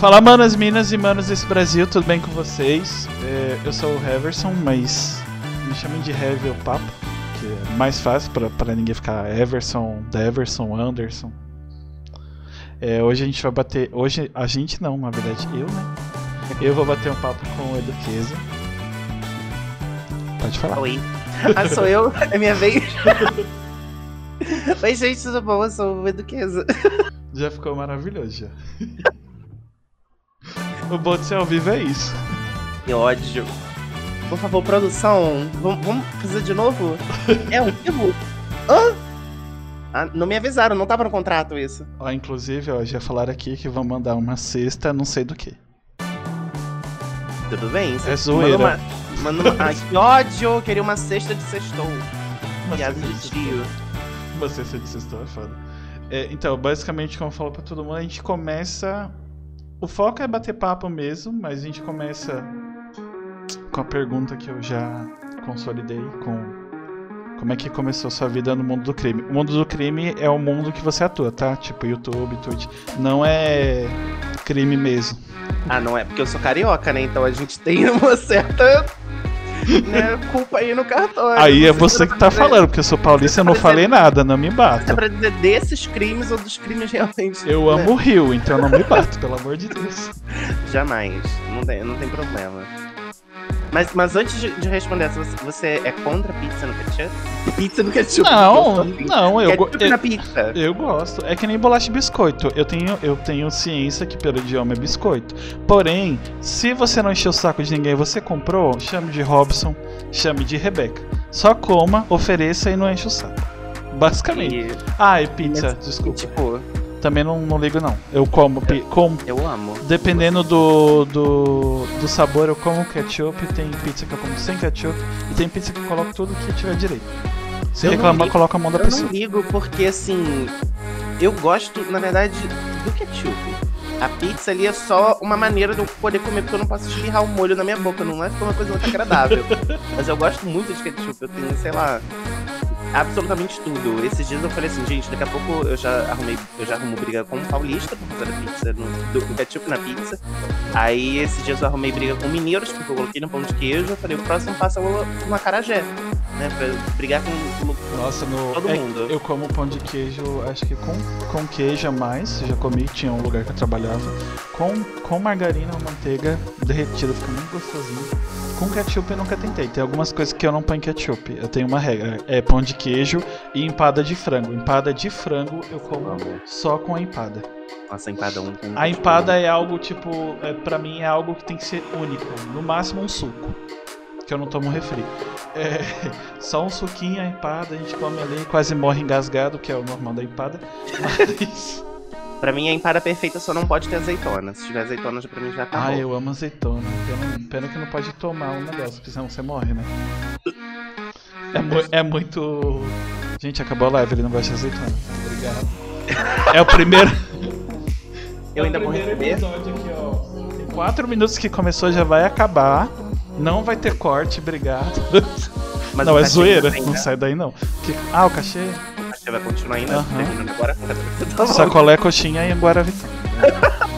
Fala, manas, minas e manos desse Brasil, tudo bem com vocês? É, eu sou o Heverson, mas me chamem de Heavy ou Papo, que é mais fácil pra, pra ninguém ficar Everson, Deverson, Anderson. É, hoje a gente vai bater. Hoje a gente não, na verdade, eu, né? Eu vou bater um papo com o Eduqueza. Pode falar. Oi. Ah, sou eu? É minha vez? Oi, gente, tudo bom? Eu sou o Eduqueza. Já ficou maravilhoso já. o bom de ser ao vivo é isso. Que ódio. Por favor, produção, vamos, vamos fazer de novo? É ao vivo? Hã? Ah, não me avisaram, não tava no contrato isso. Ó, inclusive, ó, já falaram aqui que vão mandar uma cesta, não sei do que. Tudo bem? É zoeira. Manda uma, manda uma... Ai, que ódio! Eu queria uma cesta de sextou. Uma Piada de tio. Uma cesta de sextou é foda. É, então, basicamente, como eu falo pra todo mundo, a gente começa. O foco é bater papo mesmo, mas a gente começa com a pergunta que eu já consolidei com como é que começou sua vida no mundo do crime. O mundo do crime é o mundo que você atua, tá? Tipo YouTube, Twitch. Não é crime mesmo. Ah, não é porque eu sou carioca, né? Então a gente tem uma certa né, culpa aí no cartório. Aí é você que tá dizer- falando, porque eu sou paulista e eu não falei nada, não me Dá bata. pra dizer desses crimes ou dos crimes realmente. Eu né? amo o Rio, então não me bato, pelo amor de Deus. Jamais. Não tem, não tem problema. Mas, mas antes de, de responder essa, você, você é contra pizza no ketchup? Pizza no ketchup? Não, eu não, eu, go- Ketchup eu, na pizza. eu gosto. É que nem bolacha e biscoito. Eu tenho, eu tenho ciência que pelo idioma é biscoito. Porém, se você não encher o saco de ninguém, você comprou, chame de Robson, chame de Rebeca. Só coma, ofereça e não enche o saco. Basicamente. E, Ah, e pizza, Mas, desculpa. tipo, Também não, não ligo não. Eu como, pi- como eu amo. Dependendo do, do, do sabor, eu como ketchup. Tem pizza que eu como sem ketchup. E tem pizza que eu coloco tudo que tiver direito. Se Eu reclamar, ligo- coloca a mão da Eu pessoa. não ligo porque, assim, eu gosto, na verdade, do ketchup. A pizza ali é só uma maneira de eu poder comer, porque eu não posso espirrar o molho na minha boca, não é uma coisa muito agradável. Mas eu gosto muito de ketchup, eu tenho, sei lá, absolutamente tudo. Esses dias eu falei assim, gente, daqui a pouco eu já arrumei, eu já arrumo briga com um paulista por causa da pizza, no, do, do ketchup na pizza. Aí esses dias eu arrumei briga com mineiros, porque eu coloquei no pão de queijo, eu falei, o próximo passo é o- uma carajé, né, pra brigar com, com Nossa, no, Todo é- mundo. eu como pão de queijo, acho que com, com queijo a mais. Já comi, tinha um lugar que eu trabalhava. Com, com margarina ou manteiga derretida, fica muito gostosinho. Com ketchup eu nunca tentei. Tem algumas coisas que eu não ponho ketchup. Eu tenho uma regra: é pão de queijo e empada de frango. Empada de frango eu como só com a empada. Nossa, empada um com A empada é algo tipo, é, para mim é algo que tem que ser único, no máximo um suco, que eu não tomo refri. É, só um suquinho, a empada, a gente come ali, quase morre engasgado, que é o normal da empada. Mas, Pra mim, a empada perfeita só não pode ter azeitona. Se tiver azeitona, já pra mim já tá ah, bom. eu amo azeitona. Pena, pena que não pode tomar um negócio, porque senão você morre, né? É, mu- é muito. Gente, acabou a live, ele não gosta de azeitona. Obrigado. É o primeiro. Eu ainda É o vou primeiro aqui, ó. Tem quatro minutos que começou, já vai acabar. Não vai ter corte, obrigado. Mas não, é zoeira, não sai daí não. Que- Ah, o cachê? O cachê vai continuar ainda, Aham. terminando agora. Tá. Sacolé, coxinha e Guaravitão.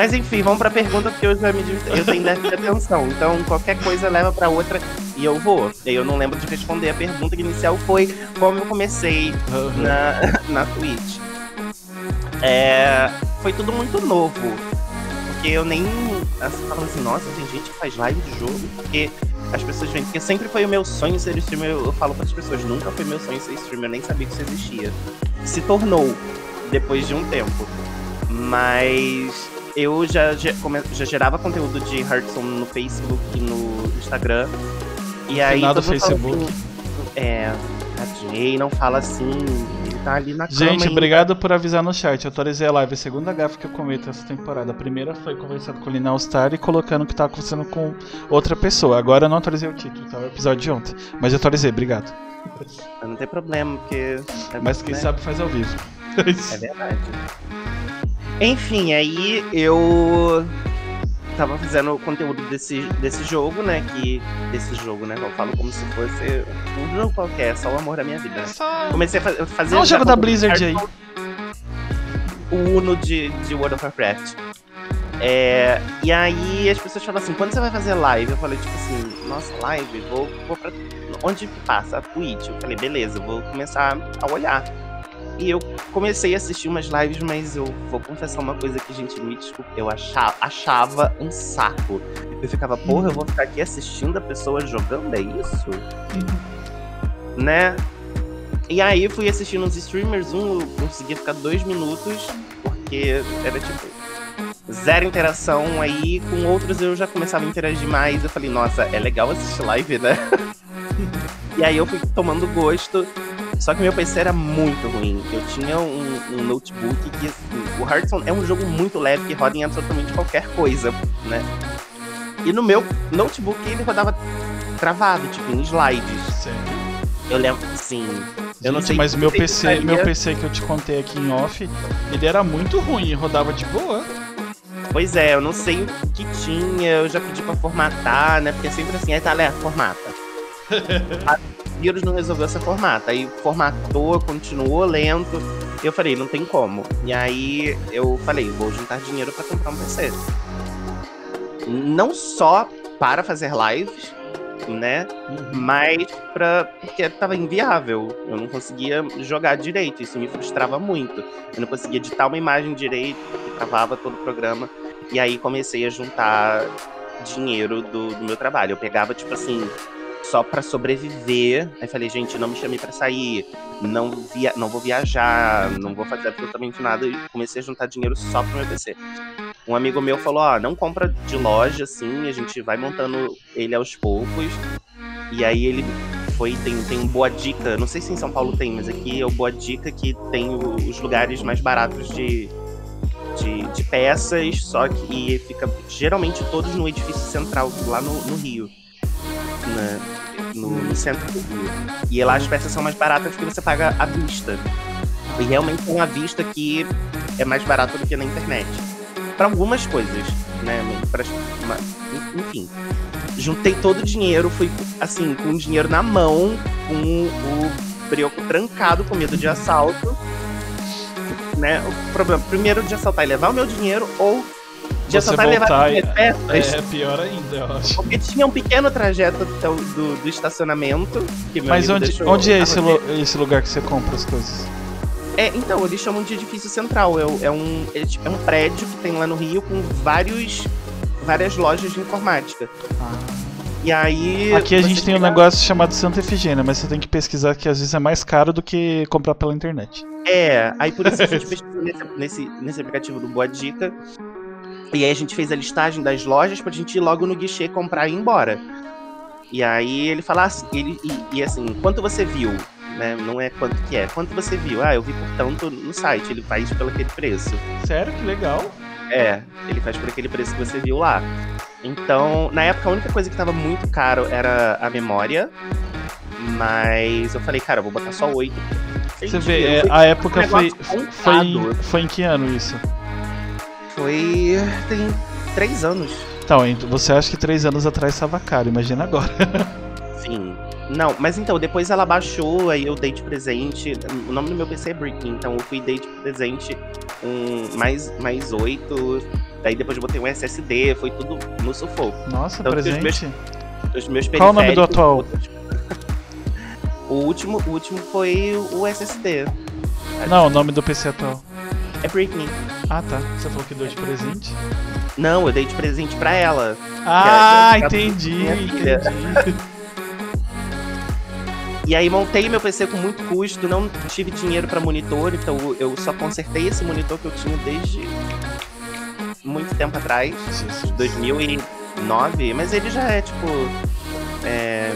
Mas enfim, vamos pra pergunta, porque eu já me Eu tenho déficit de atenção. Então, qualquer coisa leva pra outra e eu vou. E eu não lembro de responder. A pergunta inicial foi como eu comecei na, na Twitch. É, foi tudo muito novo. Porque eu nem assim, falava assim, nossa, tem gente que faz live de jogo. Porque as pessoas veem. Porque sempre foi o meu sonho ser streamer. Eu, eu falo para as pessoas, nunca foi meu sonho ser streamer. Eu nem sabia que isso existia. Se tornou depois de um tempo. Mas eu já, já, gerava conteúdo de Hearthstone no Facebook e no Instagram. E aí. Fala Facebook. assim, é, tadinho, não fala assim. Ele tá ali na cama. Gente, ainda. obrigado por avisar no chat. Eu atualizei a live. A segunda gafa que eu cometo essa temporada. A primeira foi conversando com o Lina Star e colocando o que tava acontecendo com outra pessoa. Agora eu não atualizei o título, tá? O episódio de ontem. Mas eu atualizei, obrigado. Não tem problema, porque. é- Mas quem né? sabe faz ao vivo. É verdade. Enfim, aí eu tava fazendo conteúdo desse, desse jogo, né? Que. Desse jogo, né? Eu falo como se fosse um jogo qualquer, só o amor da minha vida. né? Só... Comecei a fa- fazer. Olha o jogo da Blizzard aí. O Uno de, de World of Warcraft. É, e aí as pessoas falam assim, quando você vai fazer live? Eu falei, tipo assim, nossa, live, vou, vou pra. Onde que passa? A Twitch. Eu falei, beleza, vou começar a olhar. E eu comecei a assistir umas lives, mas eu vou confessar uma coisa que, gente, me desculpa, eu achava, achava um saco. Eu ficava, porra, eu vou ficar aqui assistindo a pessoa jogando, é isso? Né? E aí fui assistindo uns streamers, um eu conseguia ficar dois minutos, porque era tipo zero interação. Aí com outros eu já começava a interagir mais. Eu falei, nossa, é legal assistir live, né? e aí eu fui tomando gosto. Só que meu PC era muito ruim. Eu tinha um, um notebook que, assim, o Hearthstone é um jogo muito leve que roda em absolutamente qualquer coisa, né? E no meu notebook ele rodava travado, tipo, em slides. Sério? Eu lembro, sim. Eu não Gente, sei mas meu PC, faria- meu PC que eu te contei aqui em off, ele era muito ruim, rodava de boa. Pois é, eu não sei o que tinha, eu já pedi pra formatar, né? Porque é sempre assim, aí tá, Léo, formata. Vírus não resolveu essa formata. Aí formatou, continuou lento. Eu falei, não tem como. E aí eu falei, vou juntar dinheiro pra comprar um PC. Não só para fazer lives, né? Mas pra. porque tava inviável. Eu não conseguia jogar direito. Isso me frustrava muito. Eu não conseguia editar uma imagem direito, que travava todo o programa. E aí comecei a juntar dinheiro do, do meu trabalho. Eu pegava, tipo assim, só pra sobreviver. Aí falei, gente, não me chame pra sair. Não, via, não vou viajar, não vou fazer absolutamente nada. E comecei a juntar dinheiro só pro meu PC. Um amigo meu falou, ó, não compra de loja, assim, a gente vai montando ele aos poucos. E aí ele foi, tem, tem Boa Dica, não sei se em São Paulo tem, mas aqui é o Boa Dica que tem os lugares mais baratos de, de, de peças, só que fica geralmente todos no edifício central, lá no, no Rio. Né, no, no centro do Rio. E lá as peças são mais baratas porque você paga à vista. E realmente é uma vista que é mais barato do que na internet. Para algumas coisas, né? Pra, enfim. Juntei todo o dinheiro, fui assim, com o dinheiro na mão, com o brioco trancado, com medo de assalto. Né? O problema, primeiro de assaltar e levar o meu dinheiro, ou Você assaltar e levar e- peças. É pior ainda, eu acho. Porque tinha um pequeno trajeto do, do, do estacionamento. Mas onde, onde é esse, esse lugar que você compra as coisas? É, então, eles chamam de edifício central. É, é um, é, tipo, é um prédio que tem lá no Rio com vários, várias lojas de informática. E aí. Aqui a gente tem um negócio chamado Santa Efigênia, mas você tem que pesquisar que às vezes é mais caro do que comprar pela internet. É, aí por isso a gente pesquisou nesse, nesse, nesse aplicativo do Boa Dica. E aí a gente fez a listagem das lojas pra gente ir logo no guichê comprar e ir embora. E aí ele fala assim, ele, e, e assim, quanto você viu? Né? Não é quanto que é, quanto você viu? Ah, eu vi por tanto no site, ele faz pelo aquele preço. Sério? Que legal. É, ele faz por aquele preço que você viu lá. Então, na época, a única coisa que tava muito caro era a memória. Mas eu falei, cara, eu vou botar só 8. Você vê, é, a época foi, negócio foi, foi em que ano isso? Foi. tem três anos. Então, ent- você acha que três anos atrás estava caro, imagina agora. Sim. Não, mas então, depois ela baixou, aí eu dei de presente. O nome do meu PC é Britney, então eu fui dei de presente um mais, mais 8. Daí depois eu botei um SSD, foi tudo no sufoco. Nossa, Então, os presente. meus- Os meus Qual o nome do atual? outros- o último, o último foi o SSD. Não, o nome do PC atual. É Britney. Ah, tá. Você falou que deu de presente? Não, eu dei de presente pra ela. Ah, é- entendi, entendi. E aí montei meu PC com muito custo, não tive dinheiro pra monitor, então eu só consertei esse monitor que eu tinha desde muito tempo atrás, 2009, mas ele já é tipo é,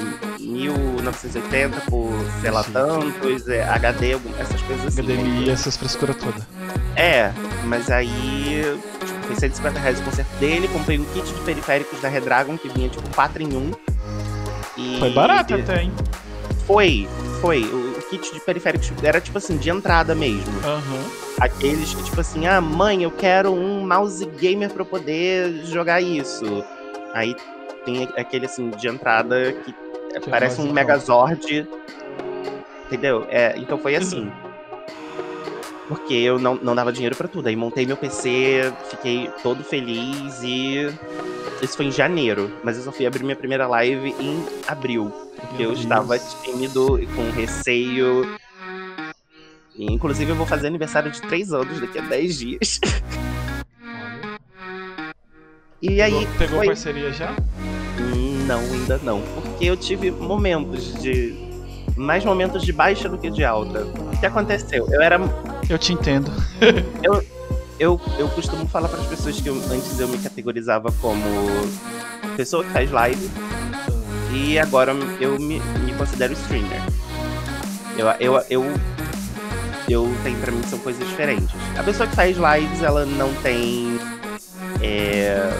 1980 por sei lá Sim. tantos, é, HD, essas coisas assim. HDMI e essas frescuras todas. É, mas aí tipo, foi 150 reais o conserto dele, comprei um kit de periféricos da Redragon que vinha tipo 4 em 1. E Foi barato até, hein? Foi, foi. O, o kit de periféricos era tipo assim, de entrada mesmo. Aham. Aqueles que, tipo assim, ah, mãe, eu quero um mouse gamer pra eu poder jogar isso. Aí tem aquele assim, de entrada que é, é parece um. Megazord. Entendeu? É, então foi assim. Porque eu não, não dava dinheiro pra tudo. Aí montei meu PC, fiquei todo feliz e. Isso foi em janeiro, mas eu só fui abrir minha primeira live em abril. Porque Meu eu Deus. estava tímido e com receio. E, inclusive, eu vou fazer aniversário de 3 anos daqui a 10 dias. E aí. Pegou, pegou foi- parceria já? Não, ainda não. Porque eu tive momentos de. Mais momentos de baixa do que de alta. O que aconteceu? Eu era. Eu te entendo. Eu, eu costumo falar para as pessoas que eu- antes eu me categorizava como pessoa que faz live. E agora eu me, me considero streamer. Eu, eu, eu, eu tenho pra mim são coisas diferentes. A pessoa que faz lives, ela não tem é,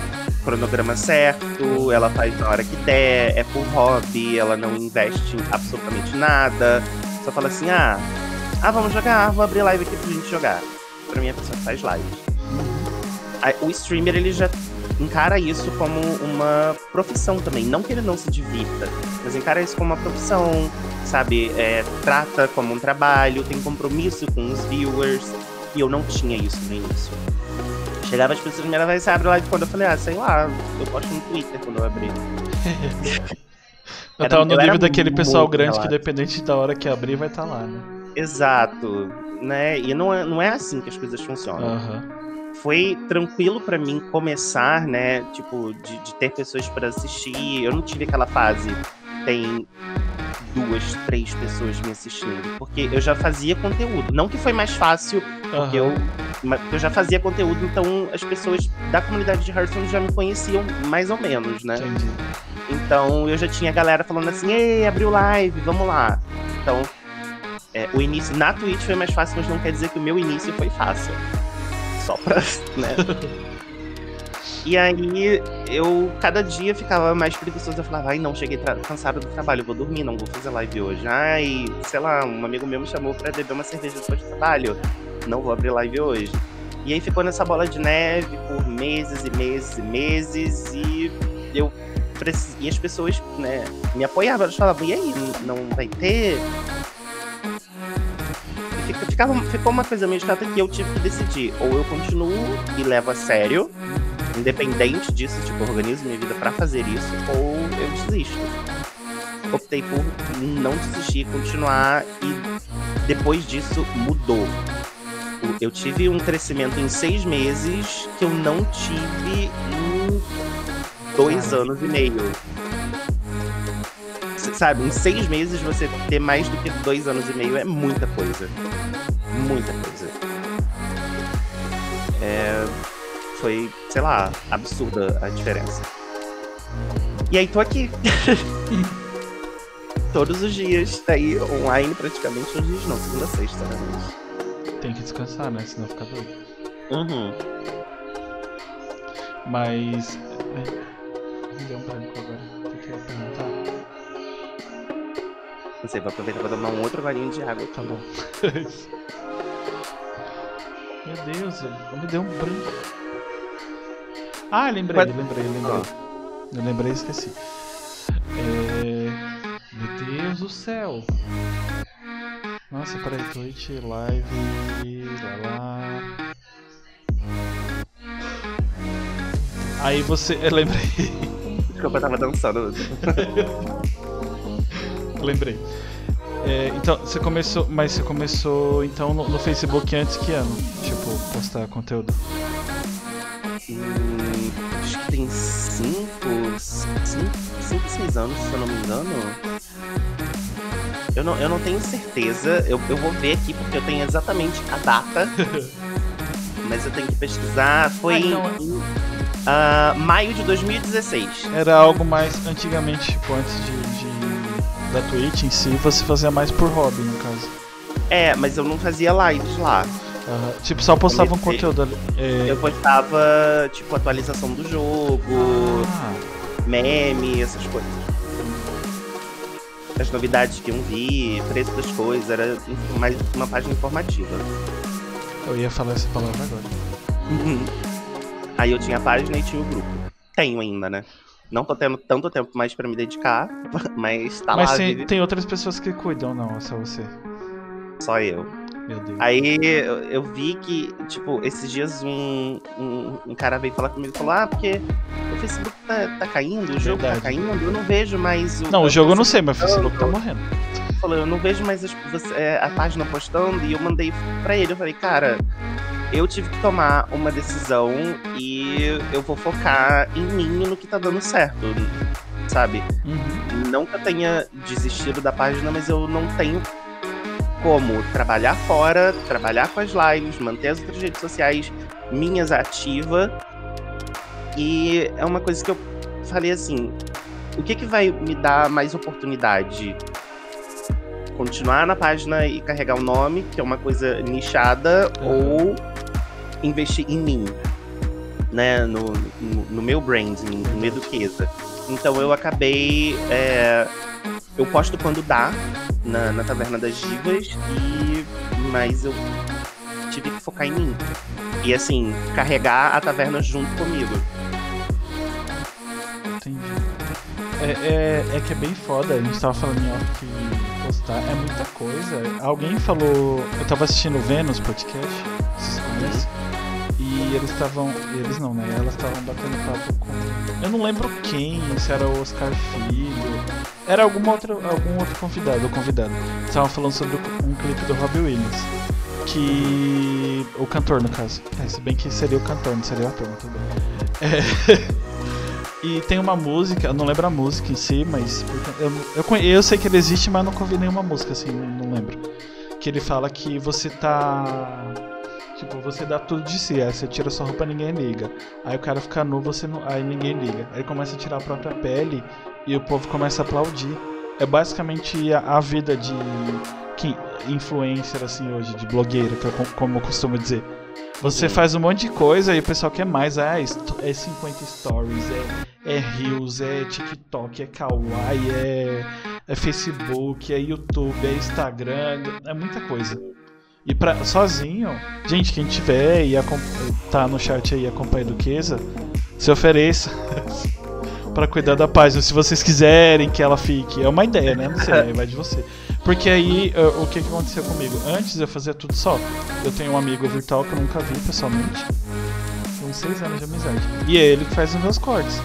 cronograma certo, ela faz na hora que der, é por hobby, ela não investe em absolutamente nada. Só fala assim, ah, ah, vamos jogar, vou abrir live aqui pra gente jogar. Pra mim, a pessoa faz lives. Aí, O streamer, ele já encara isso como uma profissão também. Não que ele não se divirta, mas encara isso como uma profissão, sabe? É, trata como um trabalho, tem compromisso com os viewers. E eu não tinha isso no início. Chegava as pessoas, primeira vez, você abre live quando eu falei, ah, sei lá, eu posto no Twitter quando eu abri. Eu Era- tava no nível daquele pessoal grande que dependente da hora que abrir vai estar lá, né? Exato, né? E não é, não é assim que as coisas funcionam. Aham. foi tranquilo pra mim começar, né? Tipo, de, de ter pessoas pra assistir. Eu não tive aquela fase. Tem duas, três pessoas me assistindo. Porque eu já fazia conteúdo. Não que foi mais fácil, porque eu, mas eu já fazia conteúdo, então as pessoas da comunidade de Hearthstone já me conheciam mais ou menos, né? Entendi. Então eu já tinha galera falando assim, ei, abriu live, vamos lá. Então, é, o início na Twitch foi mais fácil, mas não quer dizer que o meu início foi fácil. Só pra, né? E aí eu cada dia ficava mais preguiçoso. Eu falava, ai não, cheguei cansado do trabalho, vou dormir, não vou fazer live hoje. Ai, sei lá, um amigo meu me chamou pra beber uma cerveja depois do trabalho. Não vou abrir live hoje. E aí ficou nessa bola de neve por meses e meses e meses. E eu E as pessoas, né, me apoiavam. Elas falavam, e aí, não vai ter? Fica- ficava, ficou uma coisa meio chata que eu tive que decidir. Ou eu continuo e levo a sério, independente disso, tipo, organizo minha vida pra fazer isso, ou eu desisto. Optei por não desistir, continuar e depois disso mudou. Eu tive um crescimento em seis meses que eu não tive em dois anos e meio. Sabe, em seis meses você ter mais do que dois anos e meio é muita coisa. Muita coisa. É, foi, sei lá, absurda a diferença. E aí tô aqui. Todos os dias, tá aí online praticamente todos os dias, não, segunda sexta, né? Mas- Tem que descansar, né? Senão fica doido. Uhum. Mas. é, Me deu um branco agora. O que eu ia perguntar? Não sei, vou aproveitar pra tomar um outro golinho de água. Tá bom. Meu Deus, eu- me deu um branco. Ah, lembrei, Mas- lembrei, lembrei. Eu lembrei e esqueci. É... Meu Deus do céu. Nossa, peraí, Twitch, live, lá lá. Aí você. Eu lembrei. Desculpa, eu tava dançando. lembrei. É, então, você começou. Mas você começou então no, no Facebook antes que ano? Tipo, postar conteúdo. Hum, cinco, cinco, cinco, seis anos, se eu não me engano. Eu não, eu não tenho certeza. Eu, eu vou ver aqui porque eu tenho exatamente a data. mas eu tenho que pesquisar. Foi em ah, maio de 2016. Era algo mais antigamente, tipo, antes de, de- da Twitch em si, você fazia mais por hobby, no caso. É, mas eu não fazia lives lá. Aham. Tipo, só postava um conteúdo ali. É... Eu postava, tipo, atualização do jogo, Ah, meme, essas coisas. As novidades que eu vi, preço das coisas, era mais uma página informativa. eu ia falar essa palavra agora. Aí eu tinha a página e tinha o grupo. Tenho ainda, né? Não tô tendo tanto tempo mais pra me dedicar, mas tá Mas lá, tem, vive tem outras pessoas que cuidam, não, é só você. só eu. Meu Deus. Aí eu, eu vi que, tipo, esses dias um, um, um cara veio falar comigo e falou: Ah, porque o Facebook tá, tá caindo, o jogo Verdade. tá caindo, eu não vejo mais o. Não, o jogo eu não sei, mas o postando." Facebook tá morrendo. Ele falou, eu não vejo mais as- você- é, a página postando, e eu mandei pra ele, eu falei, cara, eu tive que tomar uma decisão e eu vou focar em mim no que tá dando certo, sabe? Uhum. Não que eu tenha desistido da página, mas eu não tenho como trabalhar fora, trabalhar com as lives, manter as outras redes sociais minhas ativas. E é uma coisa que eu falei assim: o que, que vai me dar mais oportunidade? Continuar na página e carregar o nome, que é uma coisa nichada, ou investir em mim, né? No, no, no meu branding, no Eduqueza. Então eu acabei. é, eu posto quando dá na, na Taverna das Divas, e, mas eu tive que focar em mim. E assim, carregar a taverna junto comigo. Entendi. É, é, é que é bem foda, a gente tava falando em off que postar é muita coisa. Alguém falou. Eu tava assistindo o Vênus podcast, vocês conhecem? E eles estavam. Eles não, né? Elas estavam batendo papo com. Eu não lembro quem, se era o Oscar Filho. Era alguma outra, algum outro convidado ou convidado. Estavam falando sobre um clipe do Robbie Williams. Que. O cantor, no caso. É, se bem que seria o cantor, não seria o ator, tudo. É. E tem uma música, eu não lembro a música em si, mas eu, eu, eu sei que ele existe, mas nunca ouvi nenhuma música assim, não, não lembro. Que ele fala que você tá. Tipo, você dá tudo de si, aí você tira sua roupa ninguém liga. Aí o cara fica nu, você não. Aí ninguém liga. Aí começa a tirar a própria pele e o povo começa a aplaudir. É basicamente a, a vida de que, influencer assim hoje, de blogueiro, que eu, co- como eu costumo dizer. Você faz um monte de coisa e o pessoal quer mais. Ah, é 50 stories, é, é Reels, é TikTok, é Kawaii, é, é Facebook, é YouTube, é Instagram, é muita coisa. E pra, sozinho, gente, quem tiver e tá no chat aí e acompanha a Duquesa, se ofereça pra cuidar da página. Se vocês quiserem que ela fique. É uma ideia, né? Não sei, vai de você. Porque aí, eh, o que, que aconteceu comigo? Antes eu fazia tudo só. Eu tenho um amigo virtual que eu nunca vi pessoalmente. Uns seis anos de amizade. E é ele que faz os meus cortes.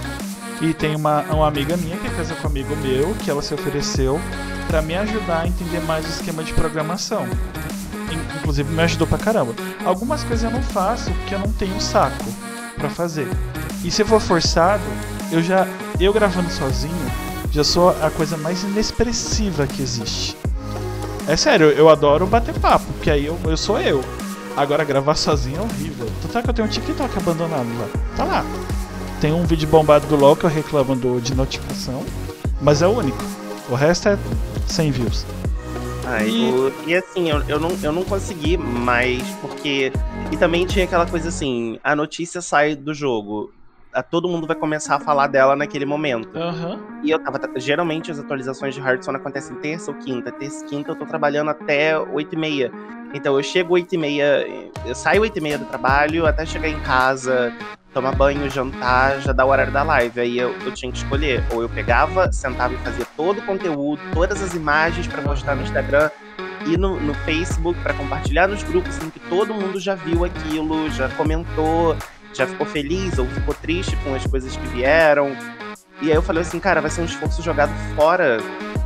E tem uma, uma amiga minha que é casa com um amigo meu, que ela se ofereceu pra me ajudar a entender mais o esquema de programação. In- Inclusive me ajudou pra caramba. Algumas coisas eu não faço porque eu não tenho saco pra fazer. E se for forçado, eu já. Eu gravando sozinho, já sou a coisa mais inexpressiva que existe. É sério, eu adoro bater papo, porque aí eu, eu sou eu. Agora gravar sozinho é horrível. Tanto é que eu tenho um TikTok abandonado lá. Tá lá. Tem um vídeo bombado do LOL que eu reclamo de notificação, mas é o único. O resto é 100 views. Ai, E- o- e assim, eu, eu, não, eu não consegui mais, porque. E também tinha aquela coisa assim: a notícia sai do jogo. a- Todo mundo vai começar a falar dela naquele momento. Aham. E eu tava. Geralmente as atualizações de Hearthstone acontecem terça ou quinta. Terça e quinta eu tô trabalhando até 8 e meia. Então eu chego 8 e meia. Eu saio 8 e meia do trabalho até chegar em casa, tomar banho, jantar, já dá o horário da live. Aí eu, eu tinha que escolher. Ou eu pegava, sentava e fazia todo o conteúdo, todas as imagens pra postar no Instagram e no, no Facebook pra compartilhar nos grupos, sendo que todo mundo já viu aquilo, já comentou, já ficou feliz ou ficou triste com as coisas que vieram. E aí eu falei assim, cara, vai ser um esforço jogado fora,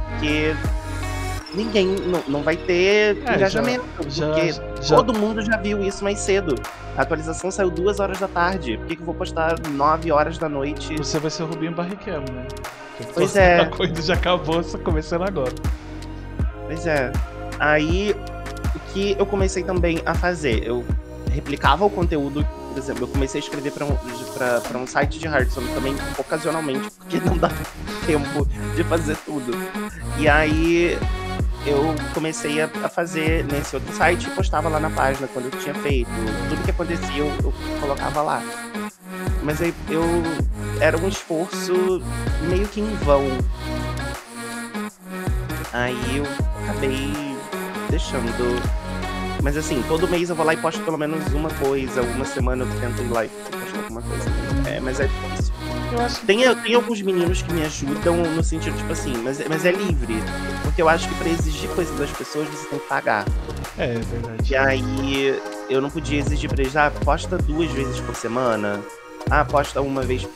porque ninguém não, não vai ter É, engajamento, Já, porque já, todo mundo já viu isso mais cedo. A atualização saiu duas horas da tarde. Por que, que eu vou postar 9 horas da noite? Você vai ser o Rubinho Barrichello, né? Porque Pois é. A coisa já acabou, só começando agora. Pois é. Aí, o que eu comecei também a fazer? Eu replicava o conteúdo, por exemplo, eu comecei a escrever para um, pra, pra um site de Hearthstone também, ocasionalmente, porque não dá tempo de fazer tudo. E aí, eu comecei a, a fazer nesse outro site e postava lá na página quando eu tinha feito. Tudo que acontecia, eu, eu colocava lá. Mas aí, eu... Era um esforço meio que em vão. Aí eu acabei deixando. Mas assim, todo mês eu vou lá e posto pelo menos uma coisa. Uma semana eu tento ir lá e postar alguma coisa. É, mas é difícil. Eu acho que Tem, tem alguns meninos que me ajudam no sentido, tipo assim, mas, mas é livre. Porque eu acho que pra exigir coisa das pessoas você tem que pagar. É, é verdade. E aí eu não podia exigir pra eles, ah, posta duas vezes por semana. Ah, posta uma vez,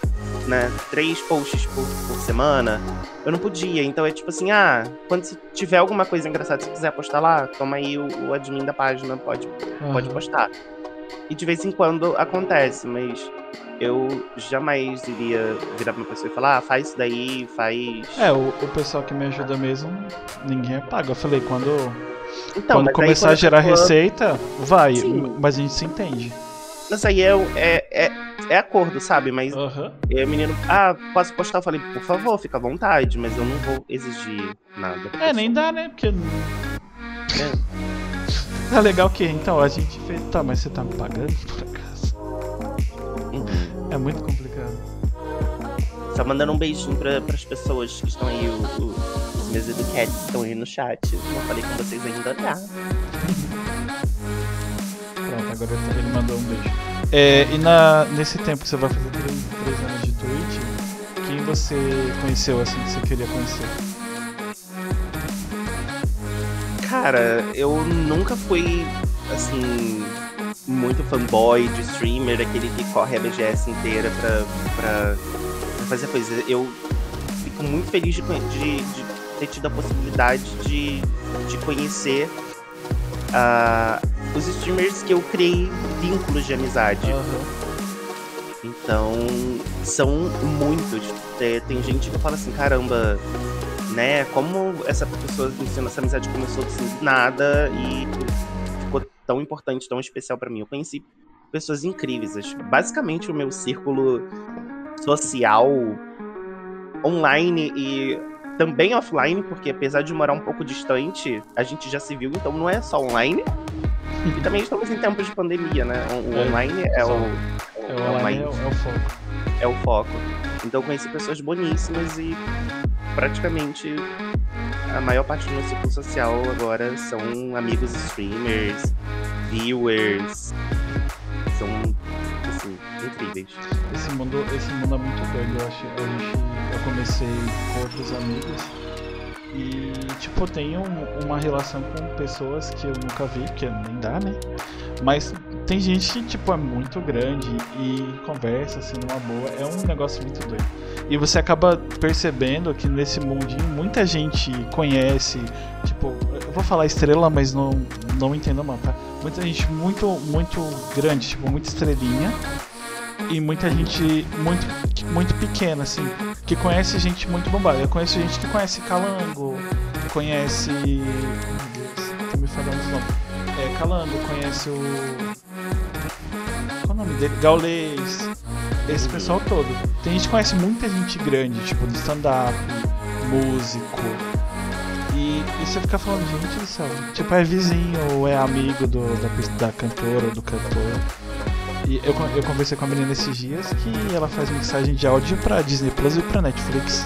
né? Três posts por, por semana. Eu não podia. Então é tipo assim, ah, quando tiver alguma coisa engraçada, se quiser postar lá, toma aí o, o admin da página, pode, uhum. pode postar. E de vez em quando acontece, mas eu jamais iria virar pra uma pessoa e falar, ah, faz isso daí, faz. É, o, o pessoal que me ajuda mesmo, ninguém é pago. Eu falei, quando, então, quando começar a gerar pessoa... receita, vai, Sim. mas a gente se entende. Mas aí é, é, é, é acordo, sabe? Mas uhum. é menino, ah, posso postar? Eu falei, por favor, fica à vontade, mas eu não vou exigir nada. É, nem dá, né? Porque. É. é legal que então a gente fez. Tá, mas você tá me pagando por acaso? Uhum. É muito complicado. Só mandando um beijinho pra, pras pessoas que estão aí, o, o, os meus educados estão aí no chat. Não falei com vocês ainda, tá? Pronto, agora ele mandou um beijo. É, e na, nesse tempo que você vai fazer três, três anos de Twitch, quem você conheceu assim que você queria conhecer? Cara, eu nunca fui assim muito fanboy de streamer, aquele que corre a BGS inteira pra, pra, fazer coisa. Eu fico muito feliz de, de, de ter tido a possibilidade de, de conhecer uh, os streamers que eu criei vínculos de amizade. Uhum. Então, são muitos. É, tem gente que fala assim, caramba, né? Como essa pessoa, essa amizade começou assim nada e tão importante, tão especial para mim. Eu conheci pessoas incríveis. Basicamente, o meu círculo social online e também offline, porque apesar de morar um pouco distante, a gente já se viu, então não é só online. E também estamos em tempos de pandemia, né? O é, online é, o, é, o, online é, o, é o foco. É o foco. Então conheci pessoas boníssimas e praticamente a maior parte do meu ciclo social agora são amigos streamers, viewers. São assim, incríveis. Esse mundo, esse mundo é muito doido, eu acho. Gente, eu comecei com outros amigos e, tipo, tenho uma relação com pessoas que eu nunca vi, que nem dá, né? Mas tem gente que, tipo, é muito grande e conversa, assim, numa boa. É um negócio muito doido. E você acaba percebendo que nesse mundinho muita gente conhece, tipo, eu vou falar estrela, mas não, não entendo mal, tá? Muita gente muito, muito grande, tipo, muita estrelinha e muita gente muito, muito pequena, assim, que conhece gente muito bombada. Eu conheço gente que conhece Calango, conhece. Meu Deus, tô me falando os nomes. É, Calango, conhece o. Qual o nome dele? Gaulês. Esse pessoal todo. Tem gente que conhece muita gente grande, tipo, do stand-up, músico. E, e, você fica falando, gente do céu, tipo, é vizinho ou é amigo do, da, da cantora ou do cantor. E eu, eu conversei com a menina esses dias que ela faz mensagem de áudio pra Disney Plus e pra Netflix.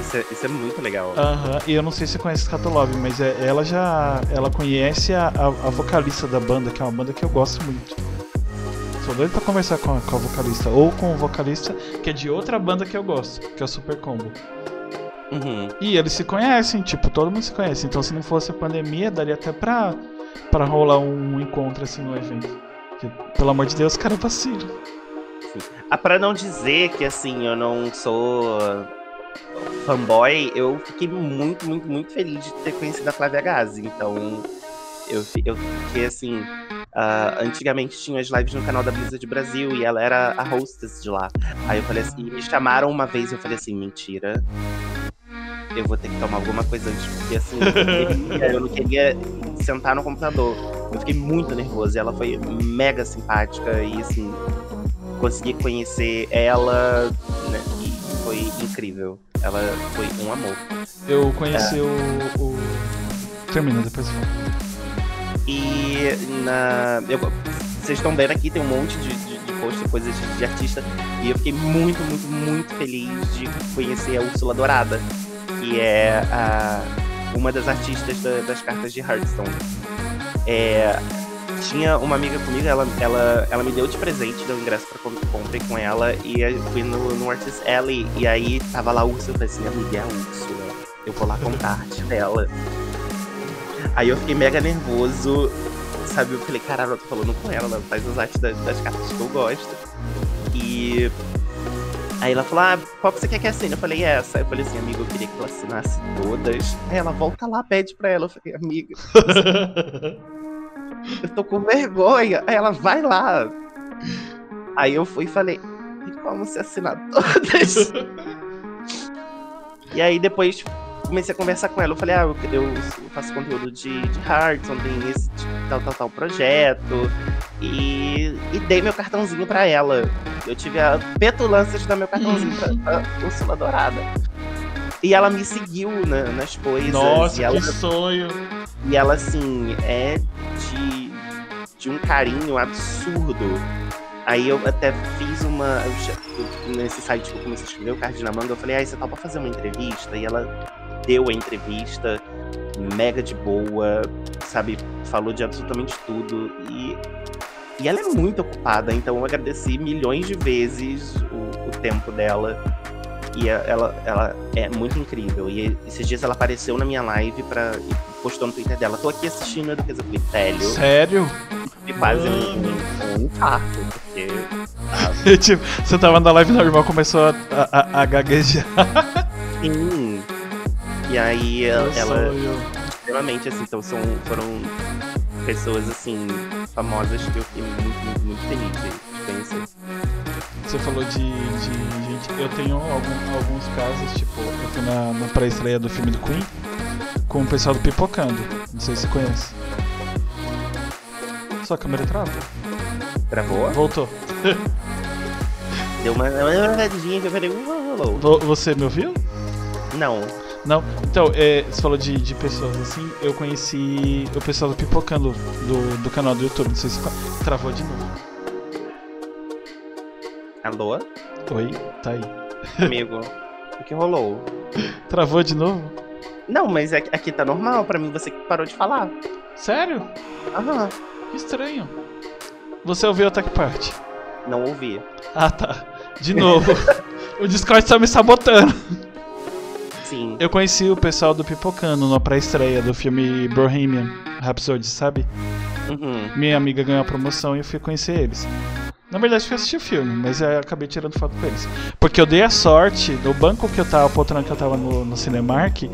Isso é, isso é muito legal. Aham, uhum. e eu não sei se você conhece Scatolove, mas é, ela já. Ela conhece a, a, a, vocalista da banda, que é uma banda que eu gosto muito. Sou doido pra conversar com a, com a vocalista. Ou com o vocalista, que é de outra banda que eu gosto, que é o Super Combo. Uhum. E eles se conhecem, tipo, todo mundo se conhece. Então se não fosse a pandemia, daria até pra, pra rolar um encontro assim no evento. Porque, pelo amor de Deus, cara, vacilo. Ah, pra não dizer que assim, eu não sou fanboy, eu fiquei muito, muito, muito feliz de ter conhecido a Flávia Gazi. Então, eu, eu fiquei assim. Uh, antigamente tinha as lives no canal da Blizzard Brasil e ela era a hostess de lá. Aí eu falei assim, me chamaram uma vez eu falei assim, mentira. Eu vou ter que tomar alguma coisa antes, porque assim, eu não queria, eu não queria sentar no computador. Eu fiquei muito nervoso e ela foi mega simpática e assim, consegui conhecer ela né, e foi incrível. Ela foi um amor. Eu conheci é. o, o. Termina, depois E na. Eu... Vocês estão vendo aqui, tem um monte de, de, de coisas de, de artista. E eu fiquei muito, muito, muito feliz de conhecer a Úrsula Dourada, que é a, uma das artistas da, das cartas de Hearthstone. É, tinha uma amiga comigo, ela, ela, ela me deu de presente, deu ingresso pra comprei com ela e eu fui no, no Artist Alley e aí tava lá a Úrsula, eu falei assim, amiga, é a Úrsula, eu vou lá a arte dela. Aí eu fiquei mega nervoso, sabe? Eu falei, caralho, eu tô falando com ela, ela faz as artes das, das cartas que eu gosto. E Aí ela falou, ah, qual que você quer que assine? Eu falei, essa. Aí eu falei assim, amigo, eu queria que ela assinasse todas. Aí ela, volta lá, pede pra ela. Eu falei, amiga, eu tô com vergonha. Aí ela, vai lá. Aí eu fui e falei, e como você assinar todas? e aí depois comecei a conversar com ela. Eu falei, ah, eu, eu faço conteúdo de, de Hearthstone, tem esse tal, tal, tal projeto. E, e dei meu cartãozinho pra ela. Eu tive a petulância de dar meu cartãozinho pra, pra Úrsula Dourada. E ela me seguiu na, nas coisas. Nossa, ela, que sonho! E ela, assim, é de, de um carinho absurdo. Aí eu até fiz uma. nesse site que eu comecei a escrever, o Card na Manga, eu falei, ah, você topa fazer uma entrevista? E ela deu a entrevista, mega de boa, sabe? Falou de absolutamente tudo. E, e ela é muito ocupada, então eu agradeci milhões de vezes o, o tempo dela. E ela, ela é muito incrível. E esses dias ela apareceu na minha live pra, postou no Twitter dela. Tô aqui assistindo a Duquesa do Vitério Sério? e quase um, um, infarto, porque. ah, tipo, você tava na live normal, começou a, a, a- gaguejar. sim. E aí Meu ela, extremamente assim, então são, foram pessoas assim, famosas que eu fiquei muito, muito, muito feliz de conhecer. Você falou de, de gente. Eu tenho algum- alguns casos, tipo, eu fui na, na pré-estreia do filme do Queen com o pessoal do Pipocando. Não sei se você conhece. Sua câmera trava? Travou? Voltou. Deu uma olhadinha que eu falei. Vo- Você me ouviu? Não. Não. Então, é, você falou de, de pessoas assim. Eu conheci o pessoal do Pipocando do, do canal do YouTube. Não sei se travou de novo. Alô? Oi, tá aí. Amigo, o que rolou? Travou de novo? Não, mas aqui, aqui tá normal, pra mim você parou de falar. Sério? Aham. Que estranho. Você ouviu até que parte? Não ouvi. Ah, tá. De novo. o Discord tá me sabotando. Sim. Eu conheci o pessoal do Pipocano na pré-estreia do filme Bohemian Rhapsody, sabe? Uhum. Minha amiga ganhou a promoção e eu fui conhecer eles. Na verdade, eu fui assistir o filme, mas eu acabei tirando foto com eles. Porque eu dei a sorte, no banco que eu tava, a poltrona que eu tava no, no Cinemark,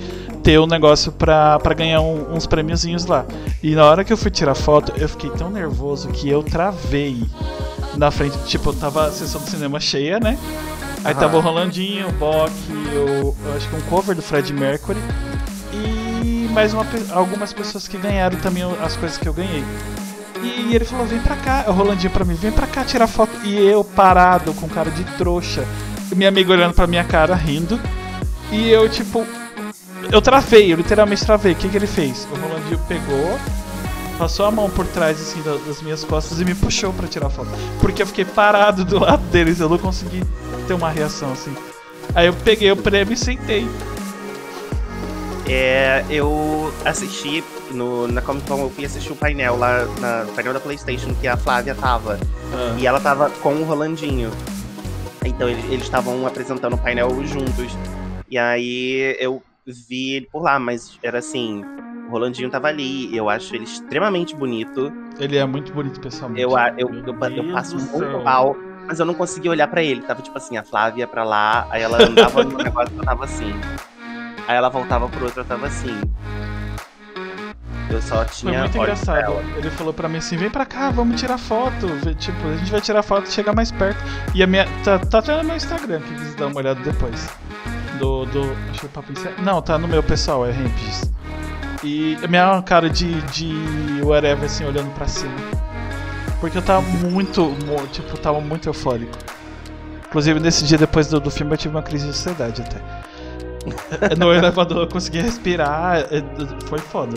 ter um negócio pra, pra ganhar um- uns prêmiozinhos lá. E na hora que eu fui tirar foto, eu fiquei tão nervoso que eu travei na frente. Tipo, tava a sessão do cinema cheia, né? Aí tava o Rolandinho, o Bock, eu, eu acho que um cover do Fred Mercury. E mais uma, algumas pessoas que ganharam também as coisas que eu ganhei. E ele falou: vem pra cá, o Rolandinho pra mim, vem pra cá tirar foto. E eu parado com cara de trouxa, minha amiga olhando pra minha cara rindo. E eu, tipo, eu travei, eu literalmente travei. O que, que ele fez? O Rolandinho pegou, passou a mão por trás assim da- das minhas costas e me puxou pra tirar foto. Porque eu fiquei parado do lado deles, eu não consegui ter uma reação assim. Aí eu peguei o prêmio e sentei. É, eu assisti no, na Comic Con, eu fui assistir o painel lá, na painel da Playstation que a Flávia tava. E ela tava com o Rolandinho. Então ele- eles estavam apresentando o painel juntos. E aí eu vi ele por lá, mas era assim, o Rolandinho tava ali. Eu acho ele extremamente bonito. Ele é muito bonito pessoalmente. Eu, eu, eu, eu passo muito céu. mal, mas eu não conseguia olhar pra ele. Tava tipo assim, a Flávia pra lá, aí ela andava no negócio, eu tava assim. Aí ela voltava pro outro, eu tava assim. Eu só Foi tinha. muito olhos pra engraçado. Ele falou pra mim assim: vem pra cá, vamos tirar foto. Tipo, a gente vai tirar foto e chegar mais perto. E a minha. Tá, tá até no meu Instagram, quem quiser dar uma olhada depois. Do. do que é Papo. Não, tá no meu pessoal, é Rampges. E a minha cara de. de whatever, assim, olhando pra cima. Porque eu tava muito. mu- Tipo, tava muito eufórico. Inclusive, nesse dia depois do, do filme, eu tive uma crise de ansiedade até. No elevador eu consegui respirar, é, foi foda.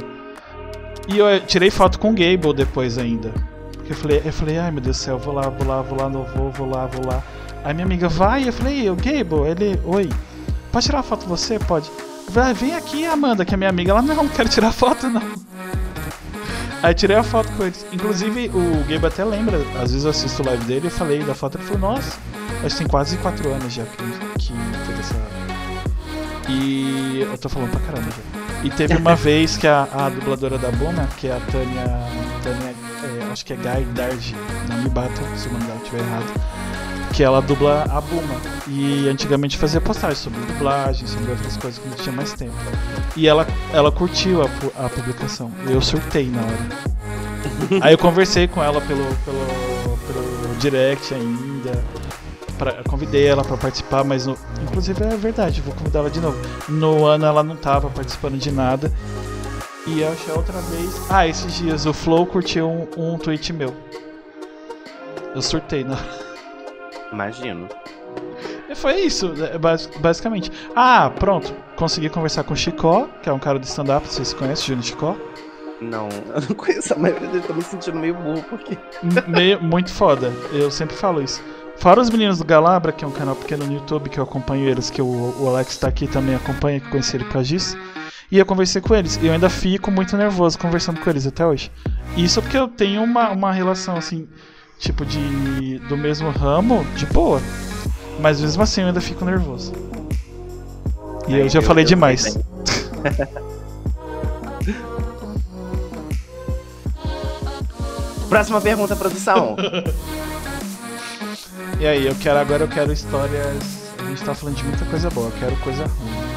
E eu eh, tirei foto com o Gable depois ainda. Porque eu falei, eu falei, ai meu Deus do céu, vou lá, vou lá, vou lá, não vou, vou lá, vou lá. Aí minha amiga vai, eu falei, o Gable, ele, oi, pode tirar foto você? Pode. Ah, vem aqui, Amanda, que é minha amiga. Ela, não, não quero tirar foto, não. Aí tirei a foto com eles. Inclusive, o Gabe até lembra, às vezes eu assisto o live dele, eu falei da foto, ele falou, nossa, acho que tem quase 4 anos já que, que teve essa. E eu tô falando pra caramba já. E teve uma vez que a, a dubladora da Buma, que é a Tânia. Tânia é, acho que é Guy Darge, não me bata se o nome dela estiver errado. Que ela dubla a Buma. E antigamente fazia postagens sobre dublagem, sobre outras coisas quando tinha mais tempo. E ela, ela curtiu a, a publicação. Eu surtei na hora. Aí eu conversei com ela pelo, pelo, pelo direct ainda. Pra, convidei ela para participar, mas no, inclusive é verdade, vou convidar ela de novo. No ano ela não tava participando de nada. E eu achei outra vez. Ah, esses dias o Flow curtiu um, um tweet meu. Eu surtei na. Imagino. E foi isso, é, bas- basicamente. Ah, pronto. Consegui conversar com o Chicó, que é um cara do stand-up, vocês conhecem, Júnior Chicó? Não, eu não conheço a maioria deles, tô me sentindo meio burro, porque. Meio, muito foda. Eu sempre falo isso. Fora os meninos do Galabra, que é um canal pequeno no YouTube que eu acompanho eles, que o, o Alex tá aqui também acompanha, que eu conheci ele por causa disso. E eu conversei com eles. E eu ainda fico muito nervoso conversando com eles até hoje. Isso porque eu tenho uma, uma relação assim, tipo de. do mesmo ramo, de boa. Mas mesmo assim eu ainda fico nervoso. E eu Ai, já eu- falei eu demais. Próxima pergunta, produção. E aí, eu quero agora eu quero histórias. A gente tá falando de muita coisa boa, eu quero coisa ruim.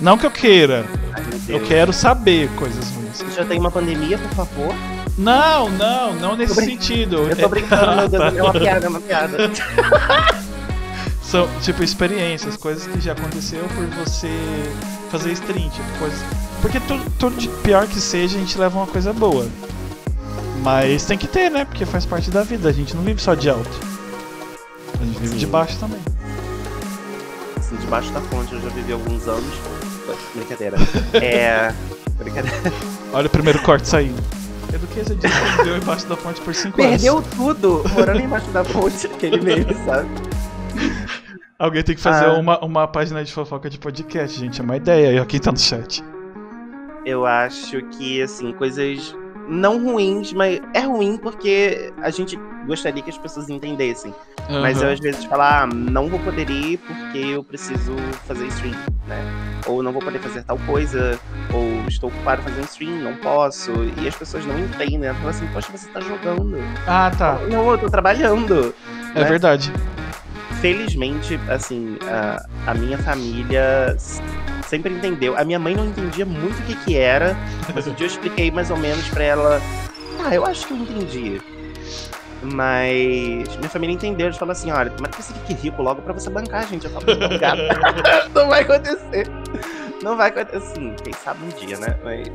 Não que eu queira, Ai, eu quero saber coisas ruins. Já tem uma pandemia, por favor? Não, não, não nesse brin- sentido. Eu tô brincando, meu Deus, é uma piada, é uma piada. São, tipo, experiências, coisas que já aconteceu por você fazer stream, tipo, coisas. Porque tudo, tudo de pior que seja, a gente leva uma coisa boa. Mas tem que ter, né? Porque faz parte da vida, a gente não vive só de alto. A gente vive Sim. de baixo também. Assim, debaixo da fonte, eu já vivi alguns anos. Brincadeira. É. Brincadeira. Olha o primeiro corte saindo. Eduqueza disse que viveu embaixo da ponte por 5 anos. Perdeu tudo morando embaixo da ponte, aquele meme, sabe? Alguém tem que fazer Ah. uma, uma página de fofoca de podcast, gente. É uma ideia aí, ó, quem tá no chat. Eu acho que, assim, coisas não ruins, mas é ruim porque a gente gostaria que as pessoas entendessem. Mas eu às vezes falo, ah, não vou poder ir porque eu preciso fazer stream, né? Ou não vou poder fazer tal coisa, ou estou ocupado fazendo stream, não posso. E as pessoas não entendem, elas falam assim, poxa, você tá jogando. Ah, tá. Não, eu tô trabalhando. É né? verdade. Felizmente, assim, a, a minha família sempre entendeu. A minha mãe não entendia muito o que que era, mas um dia eu expliquei mais ou menos pra ela. Ah, eu acho que eu entendi. Mas minha família entendeu, eles falaram assim, olha, mas que você fique rico logo pra você bancar, gente. Eu falo, não, gata, não vai acontecer. Não vai acontecer. Sim, quem sabe um dia, né? Mas,